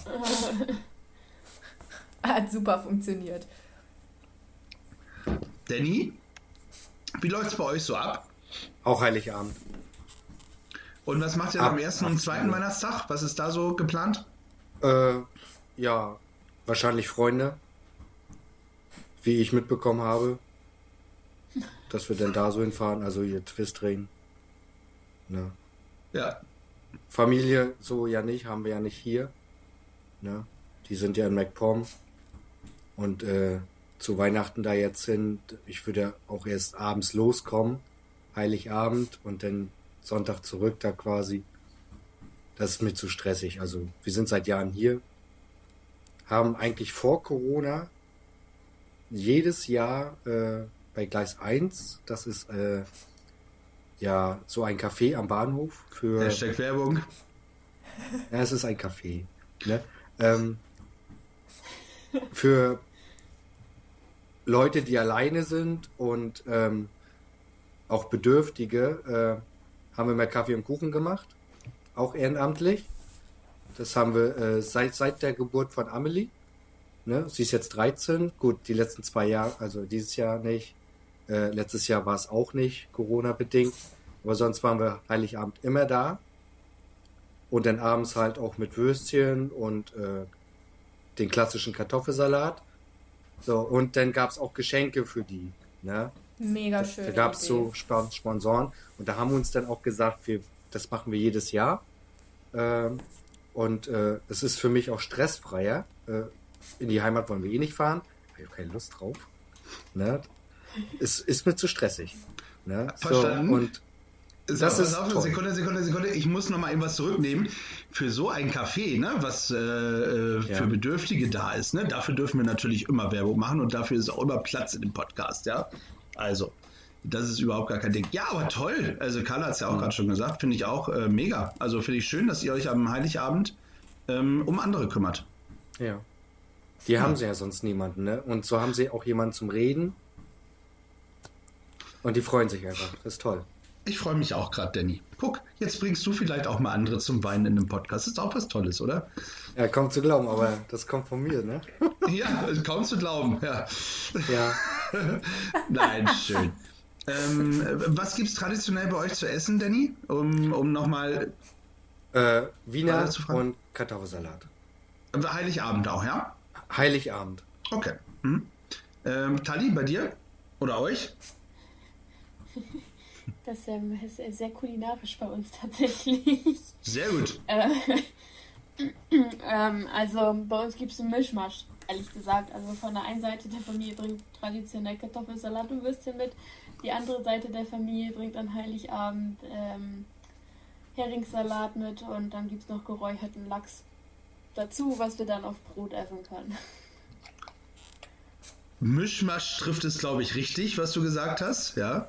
Hat super funktioniert. Danny, wie läuft es bei euch so ab? Auch Heiligabend. Und was macht ihr ab, am ersten und zweiten Weihnachtstag? Was ist da so geplant? Äh, ja, wahrscheinlich Freunde. Wie ich mitbekommen habe. Dass wir denn da so hinfahren, also hier Twistring. Ne? Ja. Familie so ja nicht, haben wir ja nicht hier. Ne? Die sind ja in MacPom. Und äh, zu Weihnachten da jetzt sind, ich würde auch erst abends loskommen. Heiligabend und dann Sonntag zurück da quasi. Das ist mir zu stressig. Also wir sind seit Jahren hier, haben eigentlich vor Corona jedes Jahr äh, bei Gleis 1, das ist äh, ja so ein Café am Bahnhof für. Hashtag Werbung. [LAUGHS] Ja, es ist ein Café. Ne? Ähm, für Leute, die alleine sind und ähm, auch Bedürftige, äh, haben wir mehr Kaffee und Kuchen gemacht, auch ehrenamtlich. Das haben wir äh, seit, seit der Geburt von Amelie. Ne? Sie ist jetzt 13. Gut, die letzten zwei Jahre, also dieses Jahr nicht. Äh, letztes Jahr war es auch nicht, Corona-bedingt. Aber sonst waren wir Heiligabend immer da. Und dann abends halt auch mit Würstchen und äh, den klassischen Kartoffelsalat. So, und dann gab es auch Geschenke für die. Ne? Mega schön. Da, da gab es so Sponsoren und da haben wir uns dann auch gesagt, wir, das machen wir jedes Jahr. Ähm, und äh, es ist für mich auch stressfreier. Äh, in die Heimat wollen wir eh nicht fahren. Ich habe keine Lust drauf. Ne? Es ist mir zu stressig. Ne? Verstanden. So, und das so, ist auf, Sekunde, Sekunde, Sekunde. Ich muss noch mal etwas zurücknehmen. Für so ein Café, ne, was äh, äh, für ja. Bedürftige da ist, ne, dafür dürfen wir natürlich immer Werbung machen und dafür ist auch immer Platz in dem Podcast, ja. Also, das ist überhaupt gar kein Ding. Ja, aber toll. Also, Carla hat es ja auch mhm. gerade schon gesagt. Finde ich auch äh, mega. Also, finde ich schön, dass ihr euch am Heiligabend ähm, um andere kümmert. Ja. Die ja. haben sie ja sonst niemanden, ne? Und so haben sie auch jemanden zum Reden. Und die freuen sich einfach. Das ist toll. Ich freue mich auch gerade, Danny. Guck, jetzt bringst du vielleicht auch mal andere zum Weinen in einem Podcast. Das ist auch was Tolles, oder? Ja, kaum zu glauben, aber das kommt von mir, ne? [LAUGHS] ja, kaum zu glauben, ja. Ja. [LAUGHS] Nein, schön. Ähm, was gibt es traditionell bei euch zu essen, Danny? Um, um nochmal. Äh, Wiener und Kartoffelsalat. Heiligabend auch, ja? Heiligabend. Okay. Hm. Ähm, Tali, bei dir? Oder euch? [LAUGHS] Das ähm, ist sehr kulinarisch bei uns tatsächlich. Sehr gut. [LAUGHS] Äh, [CLEARS THROAT] ähm, also bei uns gibt es einen Mischmasch, ehrlich gesagt. Also von der einen Seite der Familie bringt traditionell Kartoffelsalat und Würstchen mit. Die andere Seite der Familie bringt an Heiligabend ähm, Heringssalat mit und dann gibt es noch geräucherten Lachs dazu, was wir dann auf Brot essen können. Mischmasch trifft es, glaube ich, richtig, was du gesagt hast, ja.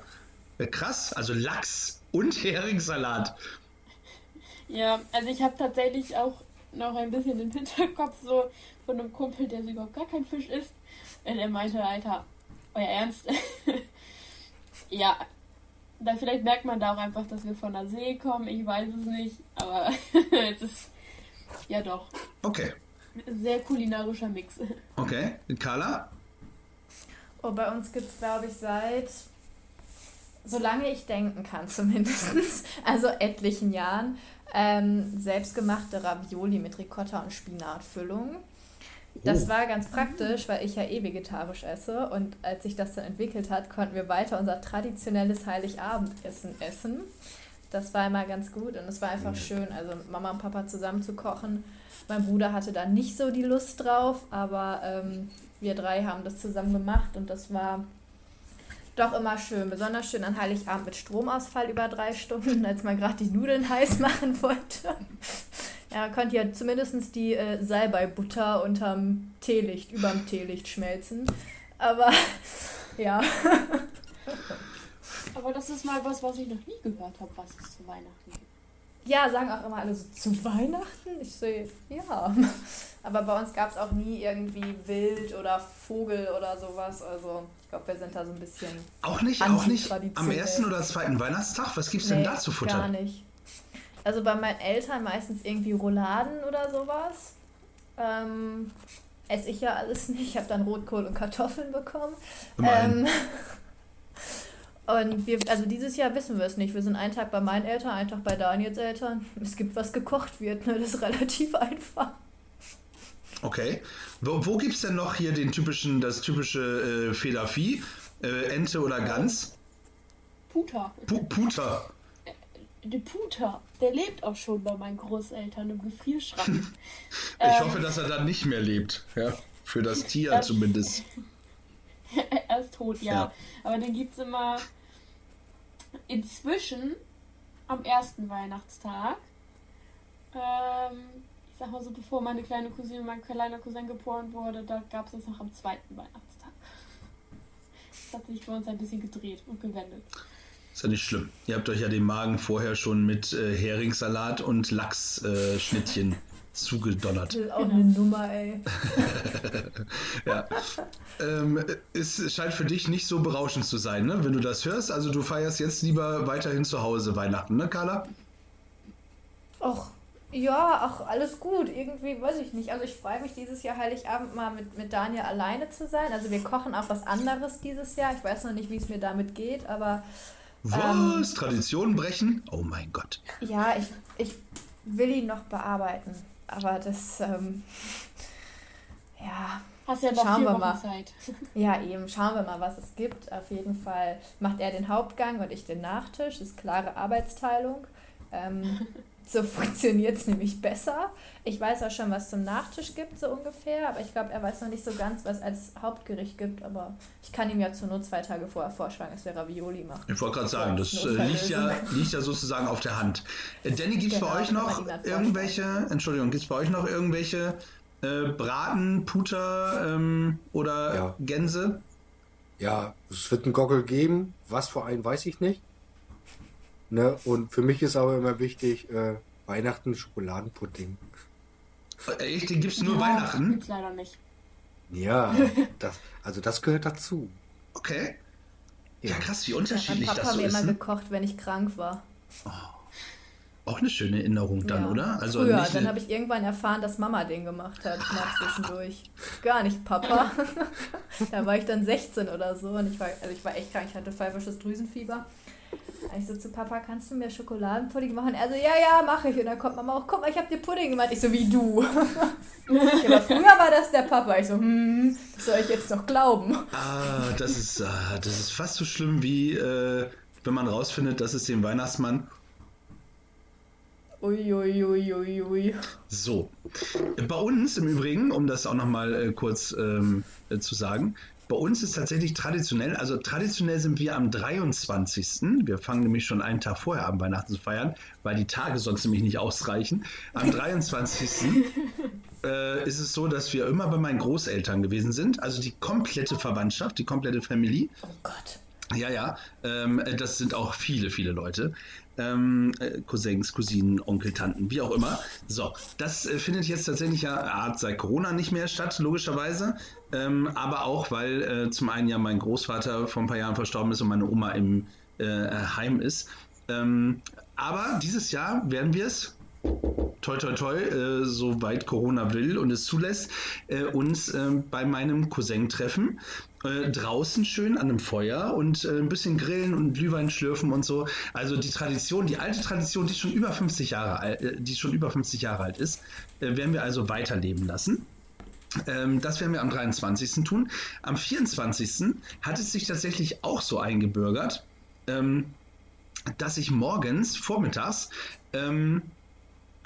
Äh, krass, also Lachs und Heringssalat. Ja, also ich habe tatsächlich auch noch ein bisschen den Hinterkopf so von einem Kumpel, der so überhaupt gar kein Fisch isst. Und er meinte, Alter, euer Ernst? [LAUGHS] ja, Da vielleicht merkt man da auch einfach, dass wir von der See kommen. Ich weiß es nicht, aber [LAUGHS] es ist ja doch. Okay. Sehr kulinarischer Mix. Okay. Carla? Oh, bei uns gibt es, glaube ich, seit solange ich denken kann zumindest, [LAUGHS] also etlichen Jahren, ähm, selbstgemachte Ravioli mit Ricotta und Spinatfüllung. Das oh. war ganz praktisch, weil ich ja eh vegetarisch esse und als sich das dann entwickelt hat, konnten wir weiter unser traditionelles Heiligabendessen essen. Das war immer ganz gut und es war einfach schön, also mit Mama und Papa zusammen zu kochen. Mein Bruder hatte da nicht so die Lust drauf, aber ähm, wir drei haben das zusammen gemacht und das war doch immer schön. Besonders schön an Heiligabend mit Stromausfall über drei Stunden, als man gerade die Nudeln heiß machen wollte. Ja, konnte ja zumindest die äh, Salbeibutter unterm Teelicht, überm Teelicht schmelzen. Aber [LAUGHS] ja. Aber das ist mal was, was ich noch nie gehört habe, was es zu Weihnachten gibt. Ja, sagen auch immer alle so, zu Weihnachten? Ich sehe, ja. [LAUGHS] Aber bei uns gab es auch nie irgendwie Wild oder Vogel oder sowas. Also ich glaube, wir sind da so ein bisschen. Auch nicht, auch nicht am ersten oder zweiten Weihnachtstag? Was gibt es nee, denn da zu futtern? Gar nicht. Also bei meinen Eltern meistens irgendwie Rouladen oder sowas. Ähm, esse ich ja alles nicht. Ich habe dann Rotkohl und Kartoffeln bekommen. Ähm, [LAUGHS] und wir, also dieses Jahr wissen wir es nicht. Wir sind einen Tag bei meinen Eltern, einen Tag bei Daniels Eltern. Es gibt, was gekocht wird. Ne? Das ist relativ einfach. Okay. Wo, wo gibt es denn noch hier den typischen, das typische äh, Federvieh? Äh, Ente oder Gans? Puter. Pu Puter. Äh, der Puter, der lebt auch schon bei meinen Großeltern im Gefrierschrank. [LAUGHS] ich ähm, hoffe, dass er dann nicht mehr lebt. Ja, für das Tier das, zumindest. [LAUGHS] er ist tot, ja. ja. Aber dann gibt es immer inzwischen am ersten Weihnachtstag ähm, sag mal so, bevor meine kleine Cousine, mein kleiner Cousin geboren wurde, da gab es das noch am zweiten Weihnachtstag. Das hat sich für uns ein bisschen gedreht und gewendet. Ist ja nicht schlimm. Ihr habt euch ja den Magen vorher schon mit äh, Heringssalat und Lachsschnittchen äh, zugedonnert. Das ist auch eine Nummer, ey. [LAUGHS] ja. Ähm, es scheint für dich nicht so berauschend zu sein, ne? wenn du das hörst. Also du feierst jetzt lieber weiterhin zu Hause Weihnachten, ne, Carla? Och, ja, ach, alles gut. Irgendwie weiß ich nicht. Also ich freue mich dieses Jahr Heiligabend mal mit, mit Daniel alleine zu sein. Also wir kochen auch was anderes dieses Jahr. Ich weiß noch nicht, wie es mir damit geht, aber. Was? Ähm, Traditionen brechen? Oh mein Gott. Ja, ich, ich will ihn noch bearbeiten. Aber das, ähm, ja. Hast ja noch schauen wir mal. Zeit. [LAUGHS] Ja, eben. Schauen wir mal, was es gibt. Auf jeden Fall macht er den Hauptgang und ich den Nachtisch. Das ist klare Arbeitsteilung. Ähm, [LAUGHS] so [LAUGHS] funktioniert es nämlich besser. Ich weiß auch schon, was zum Nachtisch gibt, so ungefähr, aber ich glaube, er weiß noch nicht so ganz, was als Hauptgericht gibt. Aber ich kann ihm ja zur Not zwei Tage vorher vorschlagen, dass wir Ravioli machen. Ich wollte gerade sagen, das äh, liegt ja, liegt ja sozusagen auf der Hand. Äh, Danny, gibt es genau, bei euch noch irgendwelche, Entschuldigung, gibt es bei euch noch irgendwelche äh, Braten, Puter ähm, oder ja. Gänse? Ja, es wird einen Gockel geben. Was für einen, weiß ich nicht. Ne? Und für mich ist aber immer wichtig, äh, Weihnachten Schokoladenpudding. Äh, echt, den gibt's nur ja, Weihnachten? Gibt's leider nicht. Ja, [LAUGHS] das, also das gehört dazu. Okay. Ja, krass, wie unterschiedlich ja, das so ist. Papa hat mir immer gekocht, wenn ich krank war. Oh. Auch eine schöne Erinnerung dann, ja. oder? Also Früher, dann habe ich irgendwann erfahren, dass Mama den gemacht hat, mal zwischendurch. [LAUGHS] Gar nicht Papa. [LAUGHS] da war ich dann 16 oder so und ich war, also ich war echt krank, ich hatte pfeifisches Drüsenfieber. Ich so zu Papa, kannst du mir Schokoladenpudding machen? Also ja, ja, mache ich. Und dann kommt Mama auch, guck mal, ich habe dir Pudding gemacht. Ich so, wie du. [LAUGHS] aber früher war das der Papa. Ich so, hm, soll ich jetzt noch glauben? Ah, das ist, ah, das ist fast so schlimm wie, äh, wenn man rausfindet, dass es den Weihnachtsmann Uiuiuiui. Ui, ui, ui. So. Bei uns im Übrigen, um das auch nochmal äh, kurz ähm, äh, zu sagen, bei uns ist tatsächlich traditionell, also traditionell sind wir am 23. Wir fangen nämlich schon einen Tag vorher an, Weihnachten zu feiern, weil die Tage sonst nämlich nicht ausreichen. Am [LAUGHS] 23. äh, ist es so, dass wir immer bei meinen Großeltern gewesen sind, also die komplette Verwandtschaft, die komplette Familie. Oh Gott. Ja, ja, ähm, das sind auch viele, viele Leute. Ähm, äh, Cousins, Cousinen, Onkel, Tanten, wie auch immer. So, das äh, findet jetzt tatsächlich ja Art seit Corona nicht mehr statt, logischerweise. Ähm, aber auch, weil äh, zum einen ja mein Großvater vor ein paar Jahren verstorben ist und meine Oma im äh, heim ist. Ähm, aber dieses Jahr werden wir es toi toi toi, äh, soweit Corona will und es zulässt, äh, uns äh, bei meinem Cousin treffen. Äh, draußen schön an einem Feuer und äh, ein bisschen grillen und Glühwein schlürfen und so. Also die Tradition, die alte Tradition, die schon über 50 Jahre alt, äh, die schon über 50 Jahre alt ist, werden wir also weiterleben lassen. Ähm, das werden wir am 23. tun. Am 24. hat es sich tatsächlich auch so eingebürgert, ähm, dass ich morgens, vormittags, ähm,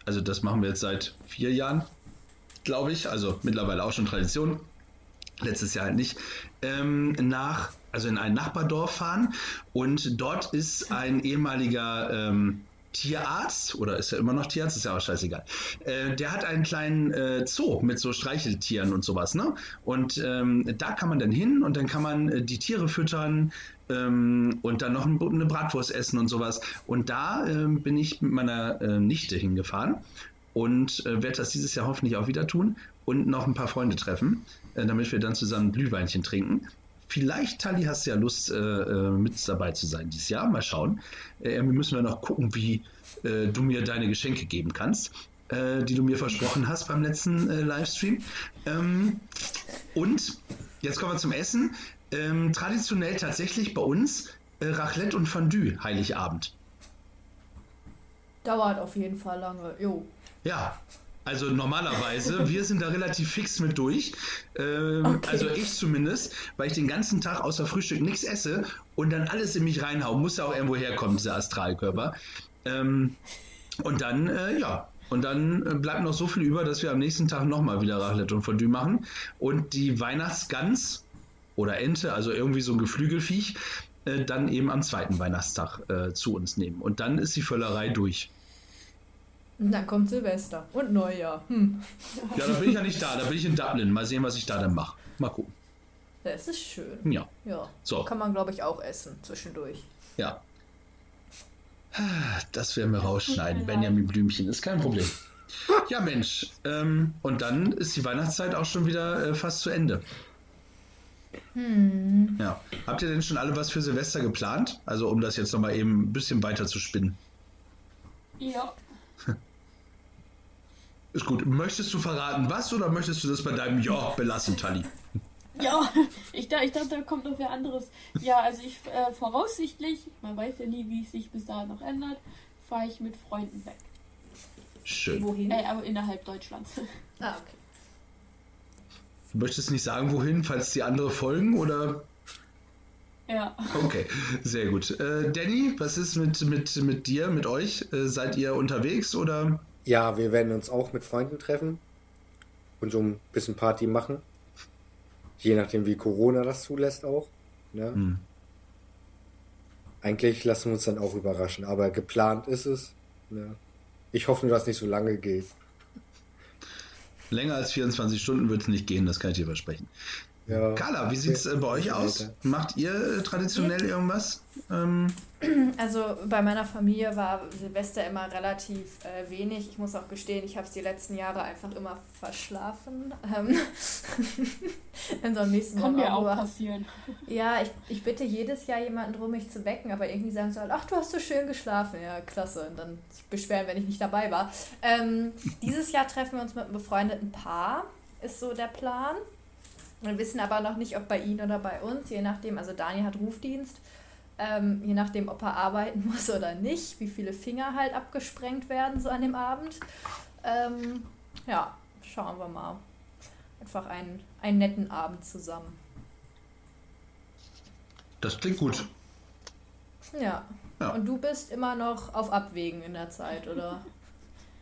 also das machen wir jetzt seit vier Jahren, glaube ich, also mittlerweile auch schon Tradition, letztes Jahr halt nicht, ähm, nach, also in ein Nachbardorf fahren und dort ist ein ehemaliger ähm, Tierarzt, oder ist er immer noch Tierarzt, ist ja auch scheißegal. Äh, der hat einen kleinen äh, Zoo mit so Streicheltieren und sowas, ne? Und ähm, da kann man dann hin und dann kann man äh, die Tiere füttern ähm, und dann noch ein, eine Bratwurst essen und sowas. Und da ähm, bin ich mit meiner äh, Nichte hingefahren und äh, werde das dieses Jahr hoffentlich auch wieder tun und noch ein paar Freunde treffen, äh, damit wir dann zusammen Glühweinchen trinken. Vielleicht, Tali, hast du ja Lust, äh, äh, mit dabei zu sein dieses Jahr. Mal schauen. Äh, wir müssen wir noch gucken, wie äh, du mir deine Geschenke geben kannst, äh, die du mir versprochen hast beim letzten Livestream. Ähm, und jetzt kommen wir zum Essen. Ähm, traditionell tatsächlich bei uns Raclette und Fondue Heiligabend. Dauert auf jeden Fall lange. Jo. Ja, also normalerweise, wir sind da relativ fix mit durch. Ähm, okay. Also ich zumindest, weil ich den ganzen Tag außer Frühstück nichts esse und dann alles in mich reinhauen. Muss ja auch irgendwo herkommen, dieser Astralkörper. Ähm, und dann, äh, ja, und dann äh, bleibt noch so viel über, dass wir am nächsten Tag nochmal wieder Raclette und Fondue machen. Und die Weihnachtsgans oder Ente, also irgendwie so ein Geflügelfiech, äh, dann eben am zweiten Weihnachtstag äh, zu uns nehmen. Und dann ist die Völlerei durch. Und dann kommt Silvester und Neujahr. Hm. Ja, da bin ich ja nicht da, da bin ich in Dublin. Mal sehen, was ich da dann mache. Mal gucken. Das ist schön. Ja. Ja. So. Kann man, glaube ich, auch essen zwischendurch. Ja. Das werden wir rausschneiden. Benjamin Blümchen ist kein Problem. Ja, Mensch. Ähm, und dann ist die Weihnachtszeit auch schon wieder äh, fast zu Ende. Hm. Ja. Habt ihr denn schon alle was für Silvester geplant? Also, um das jetzt nochmal eben ein bisschen weiter zu spinnen. Ja. Ist gut. Möchtest du verraten, was oder möchtest du das bei deinem Ja belassen, Tali? Ja, ich, ich dachte, da kommt noch wer anderes. Ja, also ich äh, voraussichtlich, man weiß ja nie, wie es sich bis dahin noch ändert, fahre ich mit Freunden weg. Schön. Wohin? Äh, aber innerhalb Deutschlands. Ah, okay. Du möchtest nicht sagen, wohin, falls die andere folgen oder? Ja. Okay, sehr gut. Äh, Danny, was ist mit, mit, mit dir, mit euch? Äh, seid ihr unterwegs oder? Ja, wir werden uns auch mit Freunden treffen und so ein bisschen Party machen. Je nachdem, wie Corona das zulässt auch. Ne? Hm. Eigentlich lassen wir uns dann auch überraschen, aber geplant ist es. Ne? Ich hoffe nur, dass es nicht so lange geht. Länger als 24 Stunden wird es nicht gehen, das kann ich dir versprechen. Ja. Carla, wie sieht es äh, bei euch aus? Macht ihr äh, traditionell irgendwas? Ähm, [CLEARS THROAT] also bei meiner Familie war Silvester immer relativ äh, wenig. Ich muss auch gestehen, ich habe es die letzten Jahre einfach immer verschlafen. Ähm [LAUGHS] in so einem nächsten Kann mir auch passieren. Ja, ich, ich bitte jedes Jahr jemanden drum, mich zu wecken, aber irgendwie sagen sie halt, ach, du hast so schön geschlafen. Ja, klasse. Und dann beschweren, wenn ich nicht dabei war. Ähm, dieses Jahr treffen wir uns mit einem befreundeten Paar, ist so der Plan. Wir wissen aber noch nicht, ob bei Ihnen oder bei uns, je nachdem, also Daniel hat Rufdienst, ähm, je nachdem, ob er arbeiten [LAUGHS] muss oder nicht, wie viele Finger halt abgesprengt werden so an dem Abend. Ähm, ja, schauen wir mal. Einfach einen, einen netten Abend zusammen. Das klingt gut. Ja. ja. Und du bist immer noch auf Abwägen in der Zeit, oder? [LAUGHS]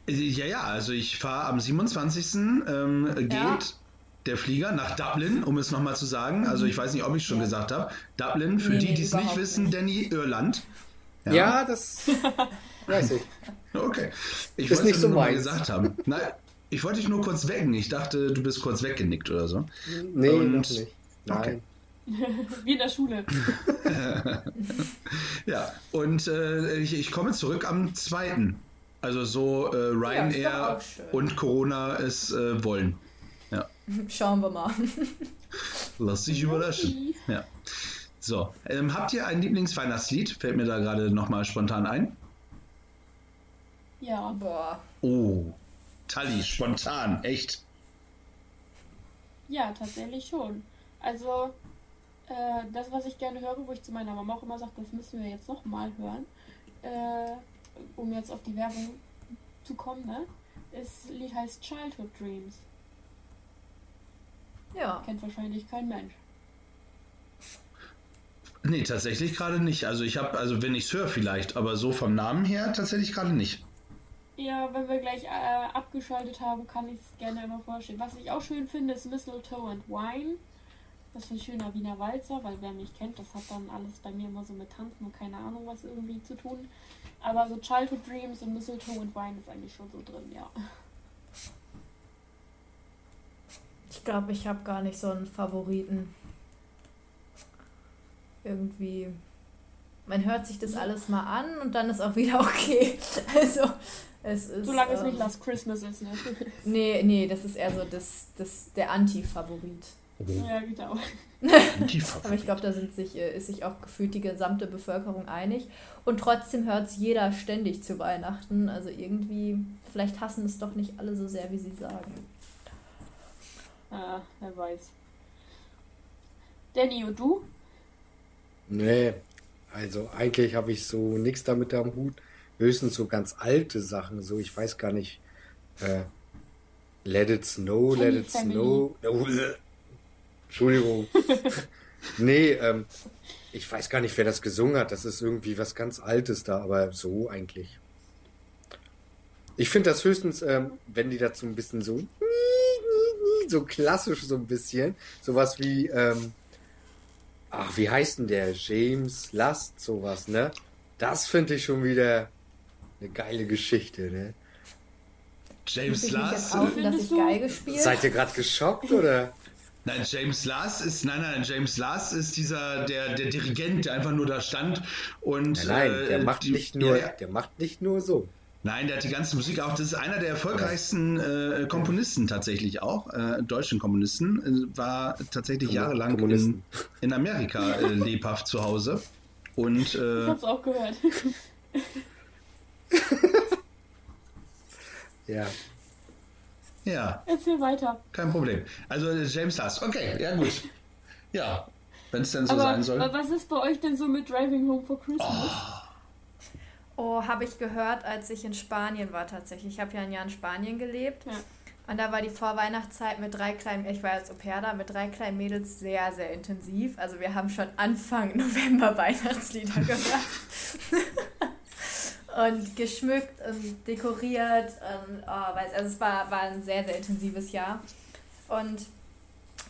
Ja, ja, also ich fahre am 27. Ähm, geht ja der Flieger nach Dublin, um es nochmal zu sagen. Also ich weiß nicht, ob ich schon ja. gesagt habe. Dublin, für nee, die, die es nicht wissen, nicht. Danny, Irland. Ja, ja das [LAUGHS] weiß ich. Okay. Ich wollte es so mal gesagt haben. Nein, ich wollte dich nur kurz wecken. Ich dachte, du bist kurz weggenickt oder so. Nee, Und, nicht. Nein. Okay. [LAUGHS] Wie in der Schule. [LAUGHS] ja, und äh, ich, ich, komme zurück am 2. Also so äh, Ryanair ja, und Corona es äh, wollen. [LAUGHS] Schauen wir mal. Lass dich überraschen. Ja. So, ähm, habt ihr ein Lieblingsweihnachtslied? Fällt mir da gerade nochmal spontan ein. Ja. Boah. Oh, Tali, spontan, echt. Ja, tatsächlich schon. Also, äh, das, was ich gerne höre, wo ich zu meiner Mama auch immer sage, das müssen wir jetzt nochmal hören, äh, um jetzt auf die Werbung zu kommen, ne? Das Lied heißt Childhood Dreams. Ja. Kennt wahrscheinlich kein Mensch. Nee, tatsächlich gerade nicht. Also ich habe, also wenn ich es höre vielleicht, aber so vom Namen her tatsächlich gerade nicht. Ja, wenn wir gleich äh, abgeschaltet haben, kann ich es gerne immer vorstellen. Was ich auch schön finde, ist Mistletoe and Wine. Das ist ein schöner Wiener Walzer, weil wer mich kennt, das hat dann alles bei mir immer so mit Tanzen und keine Ahnung was irgendwie zu tun. Aber so Childhood Dreams und Mistletoe and Wine ist eigentlich schon so drin, ja. Ich glaube, ich habe gar nicht so einen Favoriten. Irgendwie. Man hört sich das alles mal an und dann ist auch wieder [LAUGHS] okay. Also, es ist. Solange es ähm, nicht Last Christmas ist, ne? [LAUGHS] Nee, nee, das ist eher so das, das, der Anti-Favorit. ja, genau. [LAUGHS] Aber ich glaube, da sind sich, äh, ist sich auch gefühlt die gesamte Bevölkerung einig. Und trotzdem hört es jeder ständig zu Weihnachten. Also irgendwie, vielleicht hassen es doch nicht alle so sehr, wie sie sagen. Ah, wer weiß. Danny, und du? Nee, also eigentlich habe ich so nichts damit am Hut. Höchstens so ganz alte Sachen, so ich weiß gar nicht. Äh, let it snow, let Kelly it Family. snow. Oh, [LAUGHS] äh, Entschuldigung. [LAUGHS] nee, ähm, ich weiß gar nicht, wer das gesungen hat. Das ist irgendwie was ganz Altes da, aber so eigentlich. Ich finde das höchstens, ähm, wenn die dazu ein bisschen so so klassisch so ein bisschen, sowas wie ähm, ach, wie heißt denn der? James Last, sowas, ne? Das finde ich schon wieder eine geile Geschichte, ne? James Last. spiele? Seid ihr gerade geschockt oder? [LAUGHS] Nein, James Last ist, nein, nein, James Last ist dieser, der, der Dirigent, der einfach nur da stand und. Nein, nein, der äh, macht die- nicht nur, Ja, ja. der macht nicht nur so. Nein, der hat die ganze Musik auch. Das ist einer der erfolgreichsten äh, Komponisten tatsächlich auch, äh, deutschen Komponisten. Äh, war tatsächlich jahrelang in, in Amerika äh, [LAUGHS] lebhaft zu Hause. Und Ich äh, hab's auch gehört. [LAUGHS] Ja. ja, Erzähl weiter. kein Problem. Also äh, James Last, okay, ja gut. Ja, wenn es denn so Aber sein soll. wa- was ist bei euch denn so mit Driving Home for Christmas? Oh, habe ich gehört, als ich in Spanien war tatsächlich. Ich habe ja ein Jahr in Spanien gelebt. Ja. Und da war die Vorweihnachtszeit mit drei kleinen, ich war als Au da, mit drei kleinen Mädels sehr, sehr intensiv. Also wir haben schon Anfang [LAUGHS] November Weihnachtslieder [LAUGHS] gehört. [LAUGHS] und geschmückt und dekoriert. Und, oh, weiß, also es war, war ein sehr, sehr intensives Jahr. Und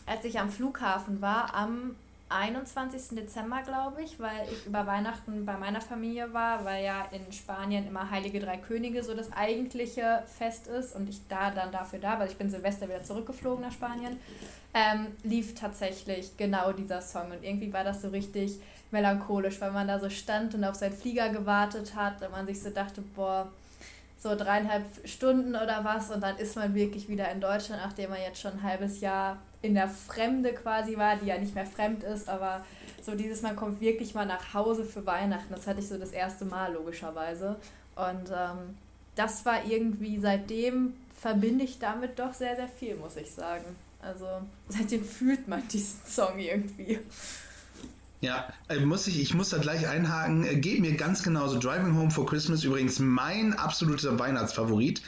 als ich am Flughafen war, am 21. Dezember, glaube ich, weil ich über Weihnachten bei meiner Familie war, weil ja in Spanien immer Heilige Drei Könige so das eigentliche Fest ist und ich da dann dafür da, weil ich bin Silvester wieder zurückgeflogen nach Spanien, ähm, lief tatsächlich genau dieser Song und irgendwie war das so richtig melancholisch, weil man da so stand und auf seinen Flieger gewartet hat und man sich so dachte, boah, so dreieinhalb Stunden oder was und dann ist man wirklich wieder in Deutschland, nachdem man jetzt schon ein halbes Jahr in der Fremde quasi war, die ja nicht mehr fremd ist, aber so dieses, man kommt wirklich mal nach Hause für Weihnachten, das hatte ich so das erste Mal logischerweise und ähm, das war irgendwie, seitdem verbinde ich damit doch sehr, sehr viel, muss ich sagen. Also [LAUGHS] seitdem fühlt man diesen Song irgendwie. Ja, äh, muss ich, ich muss da gleich einhaken. Äh, Geht mir ganz genauso. Driving Home for Christmas übrigens mein absoluter Weihnachtsfavorit,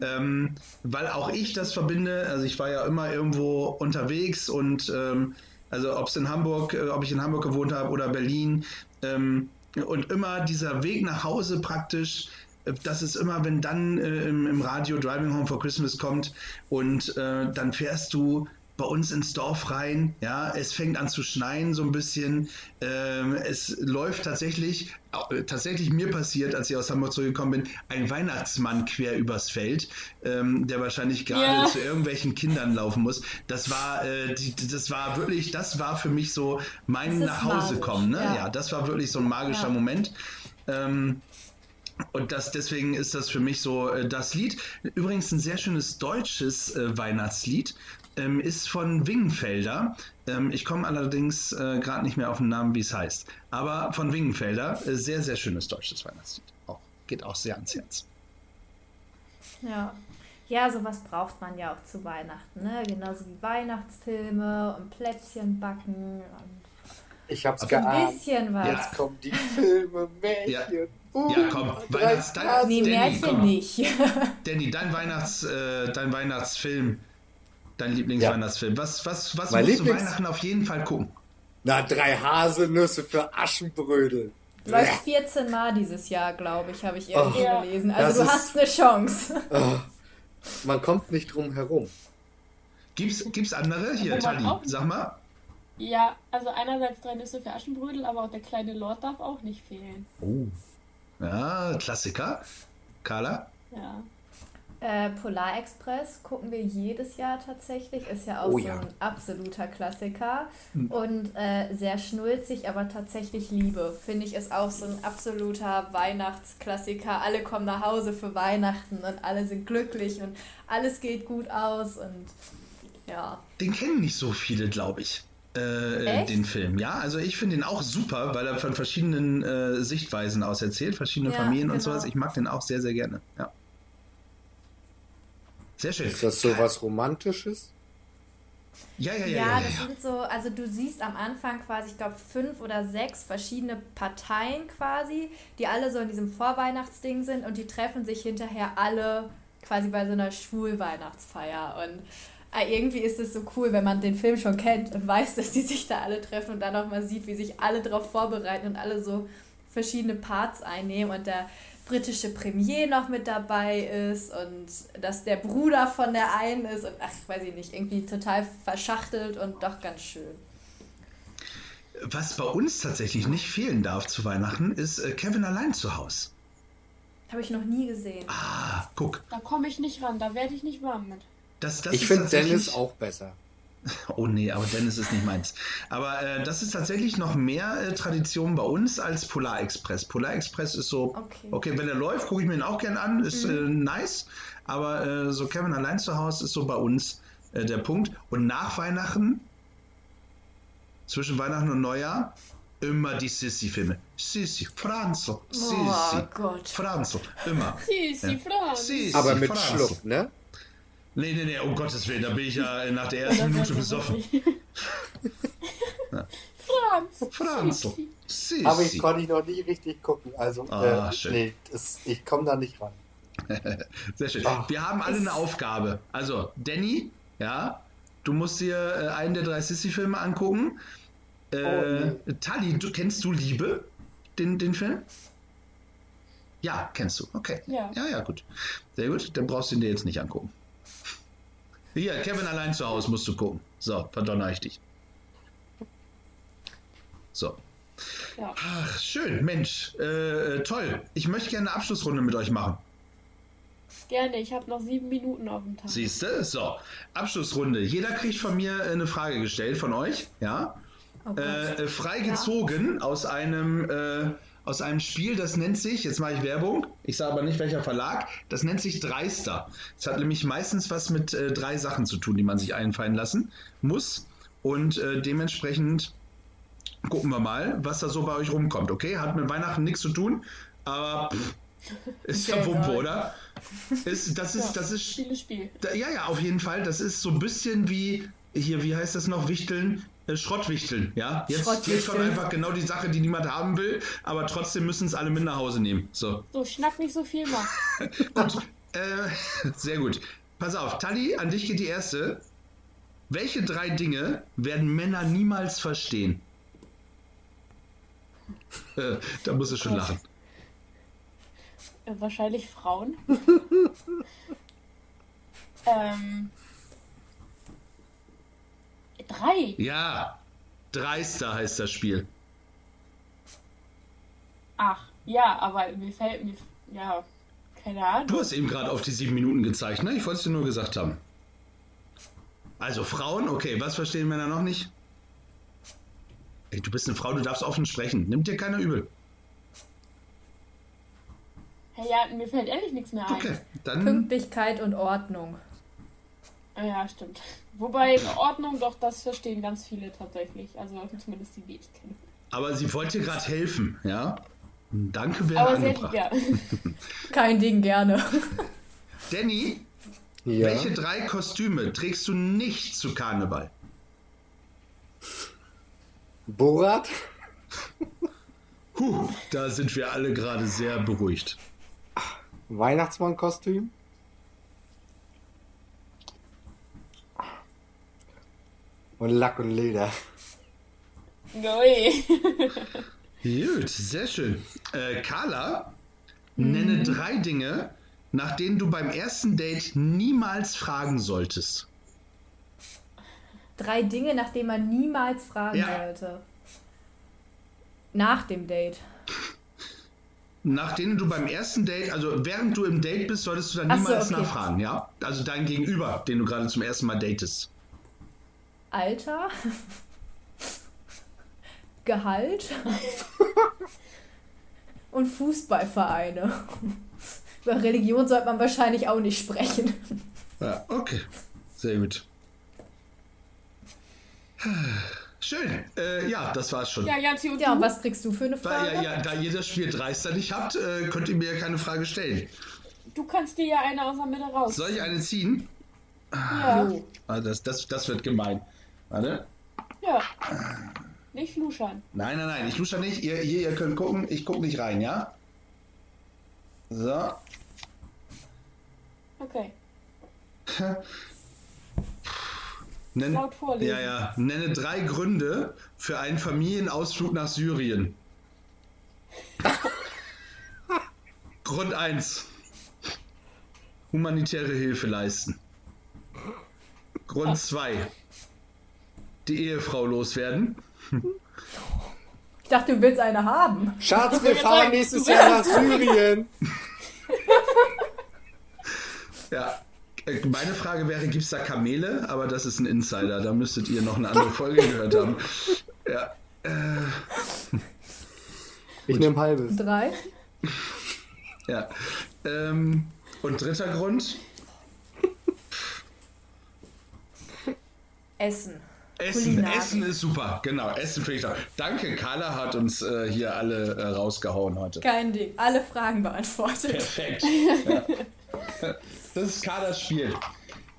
ähm, weil auch ich das verbinde. Also ich war ja immer irgendwo unterwegs und ähm, also ob es in Hamburg, äh, ob ich in Hamburg gewohnt habe oder Berlin ähm, und immer dieser Weg nach Hause praktisch. äh, Das ist immer, wenn dann äh, im, im Radio Driving Home for Christmas kommt und äh, dann fährst du bei uns ins Dorf rein. Ja, es fängt an zu schneien so ein bisschen. Ähm, es läuft tatsächlich, äh, tatsächlich mir passiert, als ich aus Hamburg zurückgekommen bin, ein Weihnachtsmann quer übers Feld, ähm, der wahrscheinlich gerade Ja. zu irgendwelchen Kindern laufen muss. Das war, äh, die, das war wirklich, das war für mich so mein Das ist nach Hause magisch, kommen. Ne? ja. Ja. das war wirklich so ein magischer Ja. Moment. Ähm, und das, deswegen ist das für mich so äh, das Lied. Übrigens ein sehr schönes deutsches äh, Weihnachtslied. Ähm, ist von Wingenfelder. Ähm, ich komme allerdings äh, gerade nicht mehr auf den Namen, wie es heißt. Aber von Wingenfelder, äh, sehr, sehr schönes deutsches Weihnachtslied. Auch, geht auch sehr ans Herz. Ja. Ja, sowas braucht man ja auch zu Weihnachten, ne? Genauso wie Weihnachtsfilme und Plätzchen backen und Ich hab's so ein geahnt. bisschen was. Jetzt kommen die Filme, Märchen. Uh, Ja, komm, Weihnachts- dein-. Nee, Danny, Märchen komm. nicht. [LAUGHS] Danny, dein, Weihnachts, äh, dein Weihnachtsfilm, dein Lieblingsweihnachtsfilm. Was, was, was Mein musst du Lieblings- Weihnachten auf jeden Fall gucken? Na, drei Haselnüsse für Aschenbrödel. Läuft 14 Mal dieses Jahr, glaube ich, habe ich irgendwo Ja. gelesen. Das Also du ist- hast eine Chance. Oh, man kommt nicht drum herum. Gibt's, gibt's andere? Hier, Tali, sag mal. Ja, also einerseits drei Nüsse für Aschenbrödel, aber auch der kleine Lord darf auch nicht fehlen. Oh. Ja, Klassiker. Carla? Ja. Äh, Polar Express gucken wir jedes Jahr tatsächlich. Ist ja auch Oh so ja. ein absoluter Klassiker. Hm. Und äh, sehr schnulzig, aber tatsächlich Liebe. Finde ich ist auch so ein absoluter Weihnachtsklassiker. Alle kommen nach Hause für Weihnachten und alle sind glücklich und alles geht gut aus und ja. Den kennen nicht so viele, glaube ich. Äh, den Film. Ja, also ich finde ihn auch super, weil er von verschiedenen äh, Sichtweisen aus erzählt, verschiedene Ja, Familien und genau. sowas. Ich mag den auch sehr, sehr gerne. Ja. Sehr schön. Ist das so was Romantisches? Ja, ja, ja. Ja, ja, ja, das ja. sind so, also du siehst am Anfang quasi, ich glaube, fünf oder sechs verschiedene Parteien quasi, die alle so in diesem Vorweihnachtsding sind und die treffen sich hinterher alle quasi bei so einer Schwulweihnachtsfeier. Und äh, irgendwie ist es so cool, wenn man den Film schon kennt und weiß, dass die sich da alle treffen und dann auch mal sieht, wie sich alle darauf vorbereiten und alle so verschiedene Parts einnehmen und der britische Premier noch mit dabei ist und dass der Bruder von der einen ist und ach, weiß ich nicht, irgendwie total verschachtelt und doch ganz schön. Was bei uns tatsächlich nicht fehlen darf zu Weihnachten, ist äh, Kevin allein zu Hause. Habe ich noch nie gesehen. Ah, guck. Da komme ich nicht ran, da werde ich nicht warm mit. Das, das ich ist finde Dennis auch besser. [LAUGHS] Oh nee, aber Dennis ist nicht meins. Aber äh, das ist tatsächlich noch mehr äh, Tradition bei uns als Polar Express. Polar Express ist so, Okay. okay, wenn er läuft, gucke ich mir ihn auch gern an, ist äh, nice. Aber äh, so Kevin allein zu Hause ist so bei uns äh, der Punkt. Und nach Weihnachten, zwischen Weihnachten und Neujahr, immer die Sissi-Filme. Sissi, Franzo, Sissi, Oh Gott. Franzo, immer. [LAUGHS] Sisi, Ja. Franz. Sissi, Aber mit Franzo. Schluck, ne? Nee, nee, nee, um Gottes Willen, da bin ich ja nach der ersten Minute besoffen. [LAUGHS] Franz. Franzo, Sisi. Sissi. Aber ich konnte ich noch nie richtig gucken. Also, Ah, äh, schön. nee, das, ich komme da nicht ran. [LAUGHS] Sehr schön. Ah. Wir haben alle eine Aufgabe. Also, Danny, ja, du musst dir äh, einen der drei Sissy-Filme angucken. Äh, Tali, du, kennst du Liebe, den, den Film? Ja, kennst du. Okay. Ja. ja, ja, gut. Sehr gut. Dann brauchst du ihn dir jetzt nicht angucken. Hier, Kevin allein zu Hause musst du gucken. So, verdonner ich dich. So. Ja. Ach, schön, Mensch. Äh, äh, toll. Ich möchte gerne eine Abschlussrunde mit euch machen. Gerne, ich habe noch sieben Minuten auf dem Tag. Siehst du? So, Abschlussrunde. Jeder kriegt von mir äh, eine Frage gestellt, von euch, ja? Oh. Äh, äh, freigezogen aus einem äh, aus einem Spiel, das nennt sich, jetzt mache ich Werbung, ich sage aber nicht welcher Verlag, das nennt sich Dreister. Es hat nämlich meistens was mit äh, drei Sachen zu tun, die man sich einfallen lassen muss. Und äh, dementsprechend gucken wir mal, was da so bei euch rumkommt, okay? Hat mit Weihnachten nichts zu tun, aber pff, [LAUGHS] ist ja Wumpe, oder? Ist, das ist, Ja, das ist Spiele, Spiel. da, ja, ja, auf jeden Fall. Das ist so ein bisschen wie, hier, wie heißt das noch, Wichteln? Äh, Schrottwichteln, ja? Jetzt, Schrottwichteln. jetzt kommt einfach genau die Sache, die niemand haben will, aber trotzdem müssen es alle mit nach Hause nehmen. So, So, schnack nicht so viel mal. [LAUGHS] gut. äh, sehr gut. Pass auf, Tali, an dich geht die erste. Welche drei Dinge werden Männer niemals verstehen? [LAUGHS] Äh, da muss es schon Gott. lachen. Äh, wahrscheinlich Frauen. [LAUGHS] ähm. Drei. Ja, Dreister heißt das Spiel. Ach, ja, aber mir fällt mir. Ja, keine Ahnung. Du hast eben gerade auf die sieben Minuten gezeigt, ne? Ich wollte es dir nur gesagt haben. Also Frauen, okay, was verstehen Männer noch nicht? Ey, du bist eine Frau, du darfst offen sprechen. Nimmt dir keiner übel. Hey, ja, mir fällt ehrlich nichts mehr ein. Okay, dann. Pünktlichkeit und Ordnung. Ja, stimmt. Wobei in Ordnung, doch das verstehen ganz viele tatsächlich. Also zumindest die, die ich kenne. Aber sie wollte gerade helfen, ja? Danke wäre Aber sehr angebracht. ja. [LAUGHS] Kein Ding, gerne. Danny, Ja. welche drei Kostüme trägst du nicht zu Karneval? Borat? Puh, da sind wir alle gerade sehr beruhigt. Weihnachtsmann-Kostüm? Und Lack und Leder. Neu. Gut, sehr schön. Äh, Carla, nenne drei Dinge, nach denen du beim ersten Date niemals fragen solltest. Drei Dinge, nach denen man niemals fragen Ja. sollte. Nach dem Date. Nach denen du beim ersten Date, also während du im Date bist, solltest du dann Ach so, niemals okay. nachfragen, ja? Also dein Gegenüber, den du gerade zum ersten Mal datest. Alter. [LAUGHS] Gehalt. [LAUGHS] Und Fußballvereine. Über Religion sollte man wahrscheinlich auch nicht sprechen. Ja, okay. Sehr gut. Schön. Äh, ja, das war's schon. Ja, und Ja, und du? was kriegst du für eine Da, Frage? ja, ja, da ihr das Spiel dreister nicht habt, äh, könnt ihr mir keine Frage stellen. Du kannst dir ja eine aus der Mitte raus. Soll ich eine ziehen? Ja. Ah, das, das, das wird gemein. Warte. ja. Nicht luschern. Nein, nein, nein, ich lusche nicht. Ihr, ihr, ihr könnt gucken, ich gucke nicht rein, ja? So. Okay. [LAUGHS] Nenn, Laut vorlesen. ja, ja. Nenne drei Gründe für einen Familienausflug nach Syrien. [LAUGHS] Grund 1. Humanitäre Hilfe leisten. Grund 2. Die Ehefrau loswerden. Ich dachte, du willst eine haben. Schatz, wir fahren nächstes Jahr nach Syrien. Ja. Äh, Meine Frage wäre, gibt es da Kamele? Aber das ist ein Insider. Da müsstet ihr noch eine andere Folge gehört haben. Ja. Äh, Ich nehme halbes. Drei. ja. Ähm, und dritter Grund? Essen. Essen. Kulinarik. Essen ist super. Genau, Essen finde ich auch. Danke, Carla hat uns äh, hier alle äh, rausgehauen heute. Kein Ding. Alle Fragen beantwortet. Perfekt. Ja. [LAUGHS] Das ist Carlas Spiel.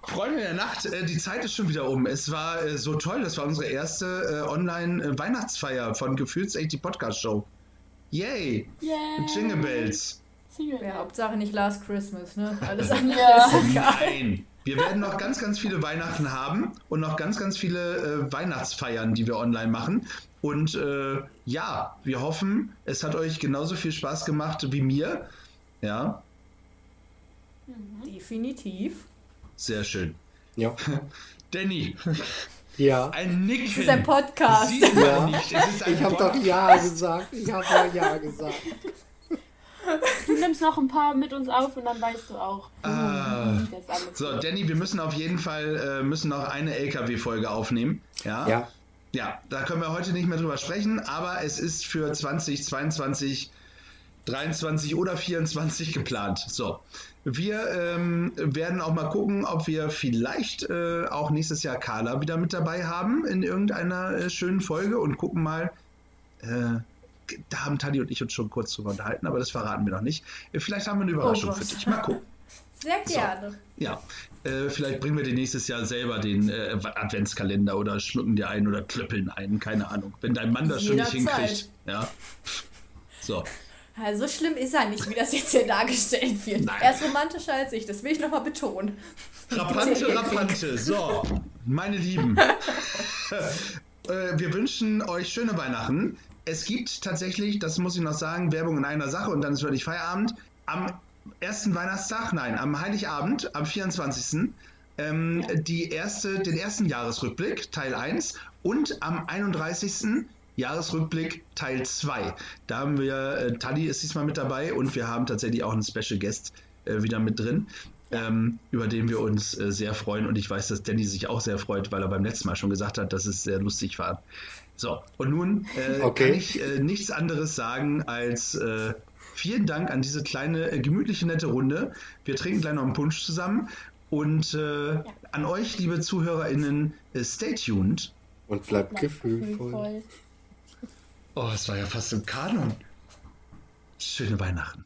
Freunde der Nacht, äh, die Zeit ist schon wieder um. Es war äh, so toll, das war unsere erste äh, Online-Weihnachtsfeier von Gefühls 80 Podcast Show. Yay! Yay. Jingle Bells. Ja, Hauptsache nicht Last Christmas, ne? Alles [LAUGHS] andere Ja. ist egal. Nein! Wir werden noch ganz, ganz viele Weihnachten haben und noch ganz, ganz viele äh, Weihnachtsfeiern, die wir online machen. Und äh, ja, wir hoffen, es hat euch genauso viel Spaß gemacht wie mir. Ja, Definitiv. sehr schön. Ja. [LAUGHS] Danny, Ja. ein Nicken. Das ist ein Podcast. Sieht Ja. nicht. Es ist ein Ich habe doch. Ja gesagt. Ich habe doch Ja gesagt. [LAUGHS] Du nimmst noch ein paar mit uns auf und dann weißt du auch, Ah. wie das alles So. Danny, wir müssen auf jeden Fall äh, müssen noch eine LKW-Folge aufnehmen. Ja? Ja. Ja, da können wir heute nicht mehr drüber sprechen, aber es ist für 2022, 23 oder 24 geplant. So, wir ähm, werden auch mal gucken, ob wir vielleicht äh, auch nächstes Jahr Carla wieder mit dabei haben in irgendeiner äh, schönen Folge und gucken mal. Äh, da haben Tadi und ich uns schon kurz drüber unterhalten, aber das verraten wir noch nicht. Äh, Vielleicht haben wir eine Überraschung Gott. für dich. Mal gucken. [LAUGHS] Sehr gerne. Ja, äh, vielleicht bringen wir dir nächstes Jahr selber den äh, Adventskalender oder schmücken dir einen oder klöppeln einen, keine Ahnung. Wenn dein Mann das schon nicht hinkriegt. Ja. So. Ja, so schlimm ist er nicht, wie das jetzt hier dargestellt wird. Nein. Er ist romantischer als ich, das will ich nochmal betonen. Rapante, [LAUGHS] Rapante. So, meine Lieben. [LAUGHS] äh, wir wünschen euch schöne Weihnachten. Es gibt tatsächlich, das muss ich noch sagen, Werbung in einer Sache und dann ist wirklich Feierabend. Am ersten Weihnachtstag, nein, am Heiligabend, am 24. Ähm, die erste, den ersten Jahresrückblick, Teil 1, und am 31. Jahresrückblick Teil 2. Da haben wir, äh, Tali ist diesmal mit dabei und wir haben tatsächlich auch einen Special Guest äh, wieder mit drin, ähm, über den wir uns äh, sehr freuen. Und ich weiß, dass Danny sich auch sehr freut, weil er beim letzten Mal schon gesagt hat, dass es sehr lustig war. So, und nun äh, okay. kann ich äh, nichts anderes sagen als äh, vielen Dank an diese kleine, äh, gemütliche, nette Runde. Wir trinken gleich noch einen Punsch zusammen. Und äh, ja. an euch, liebe ZuhörerInnen, äh, stay tuned. Und bleibt, bleibt gefühlvoll. gefühlvoll. Oh, es war ja fast im Kanon. Schöne Weihnachten.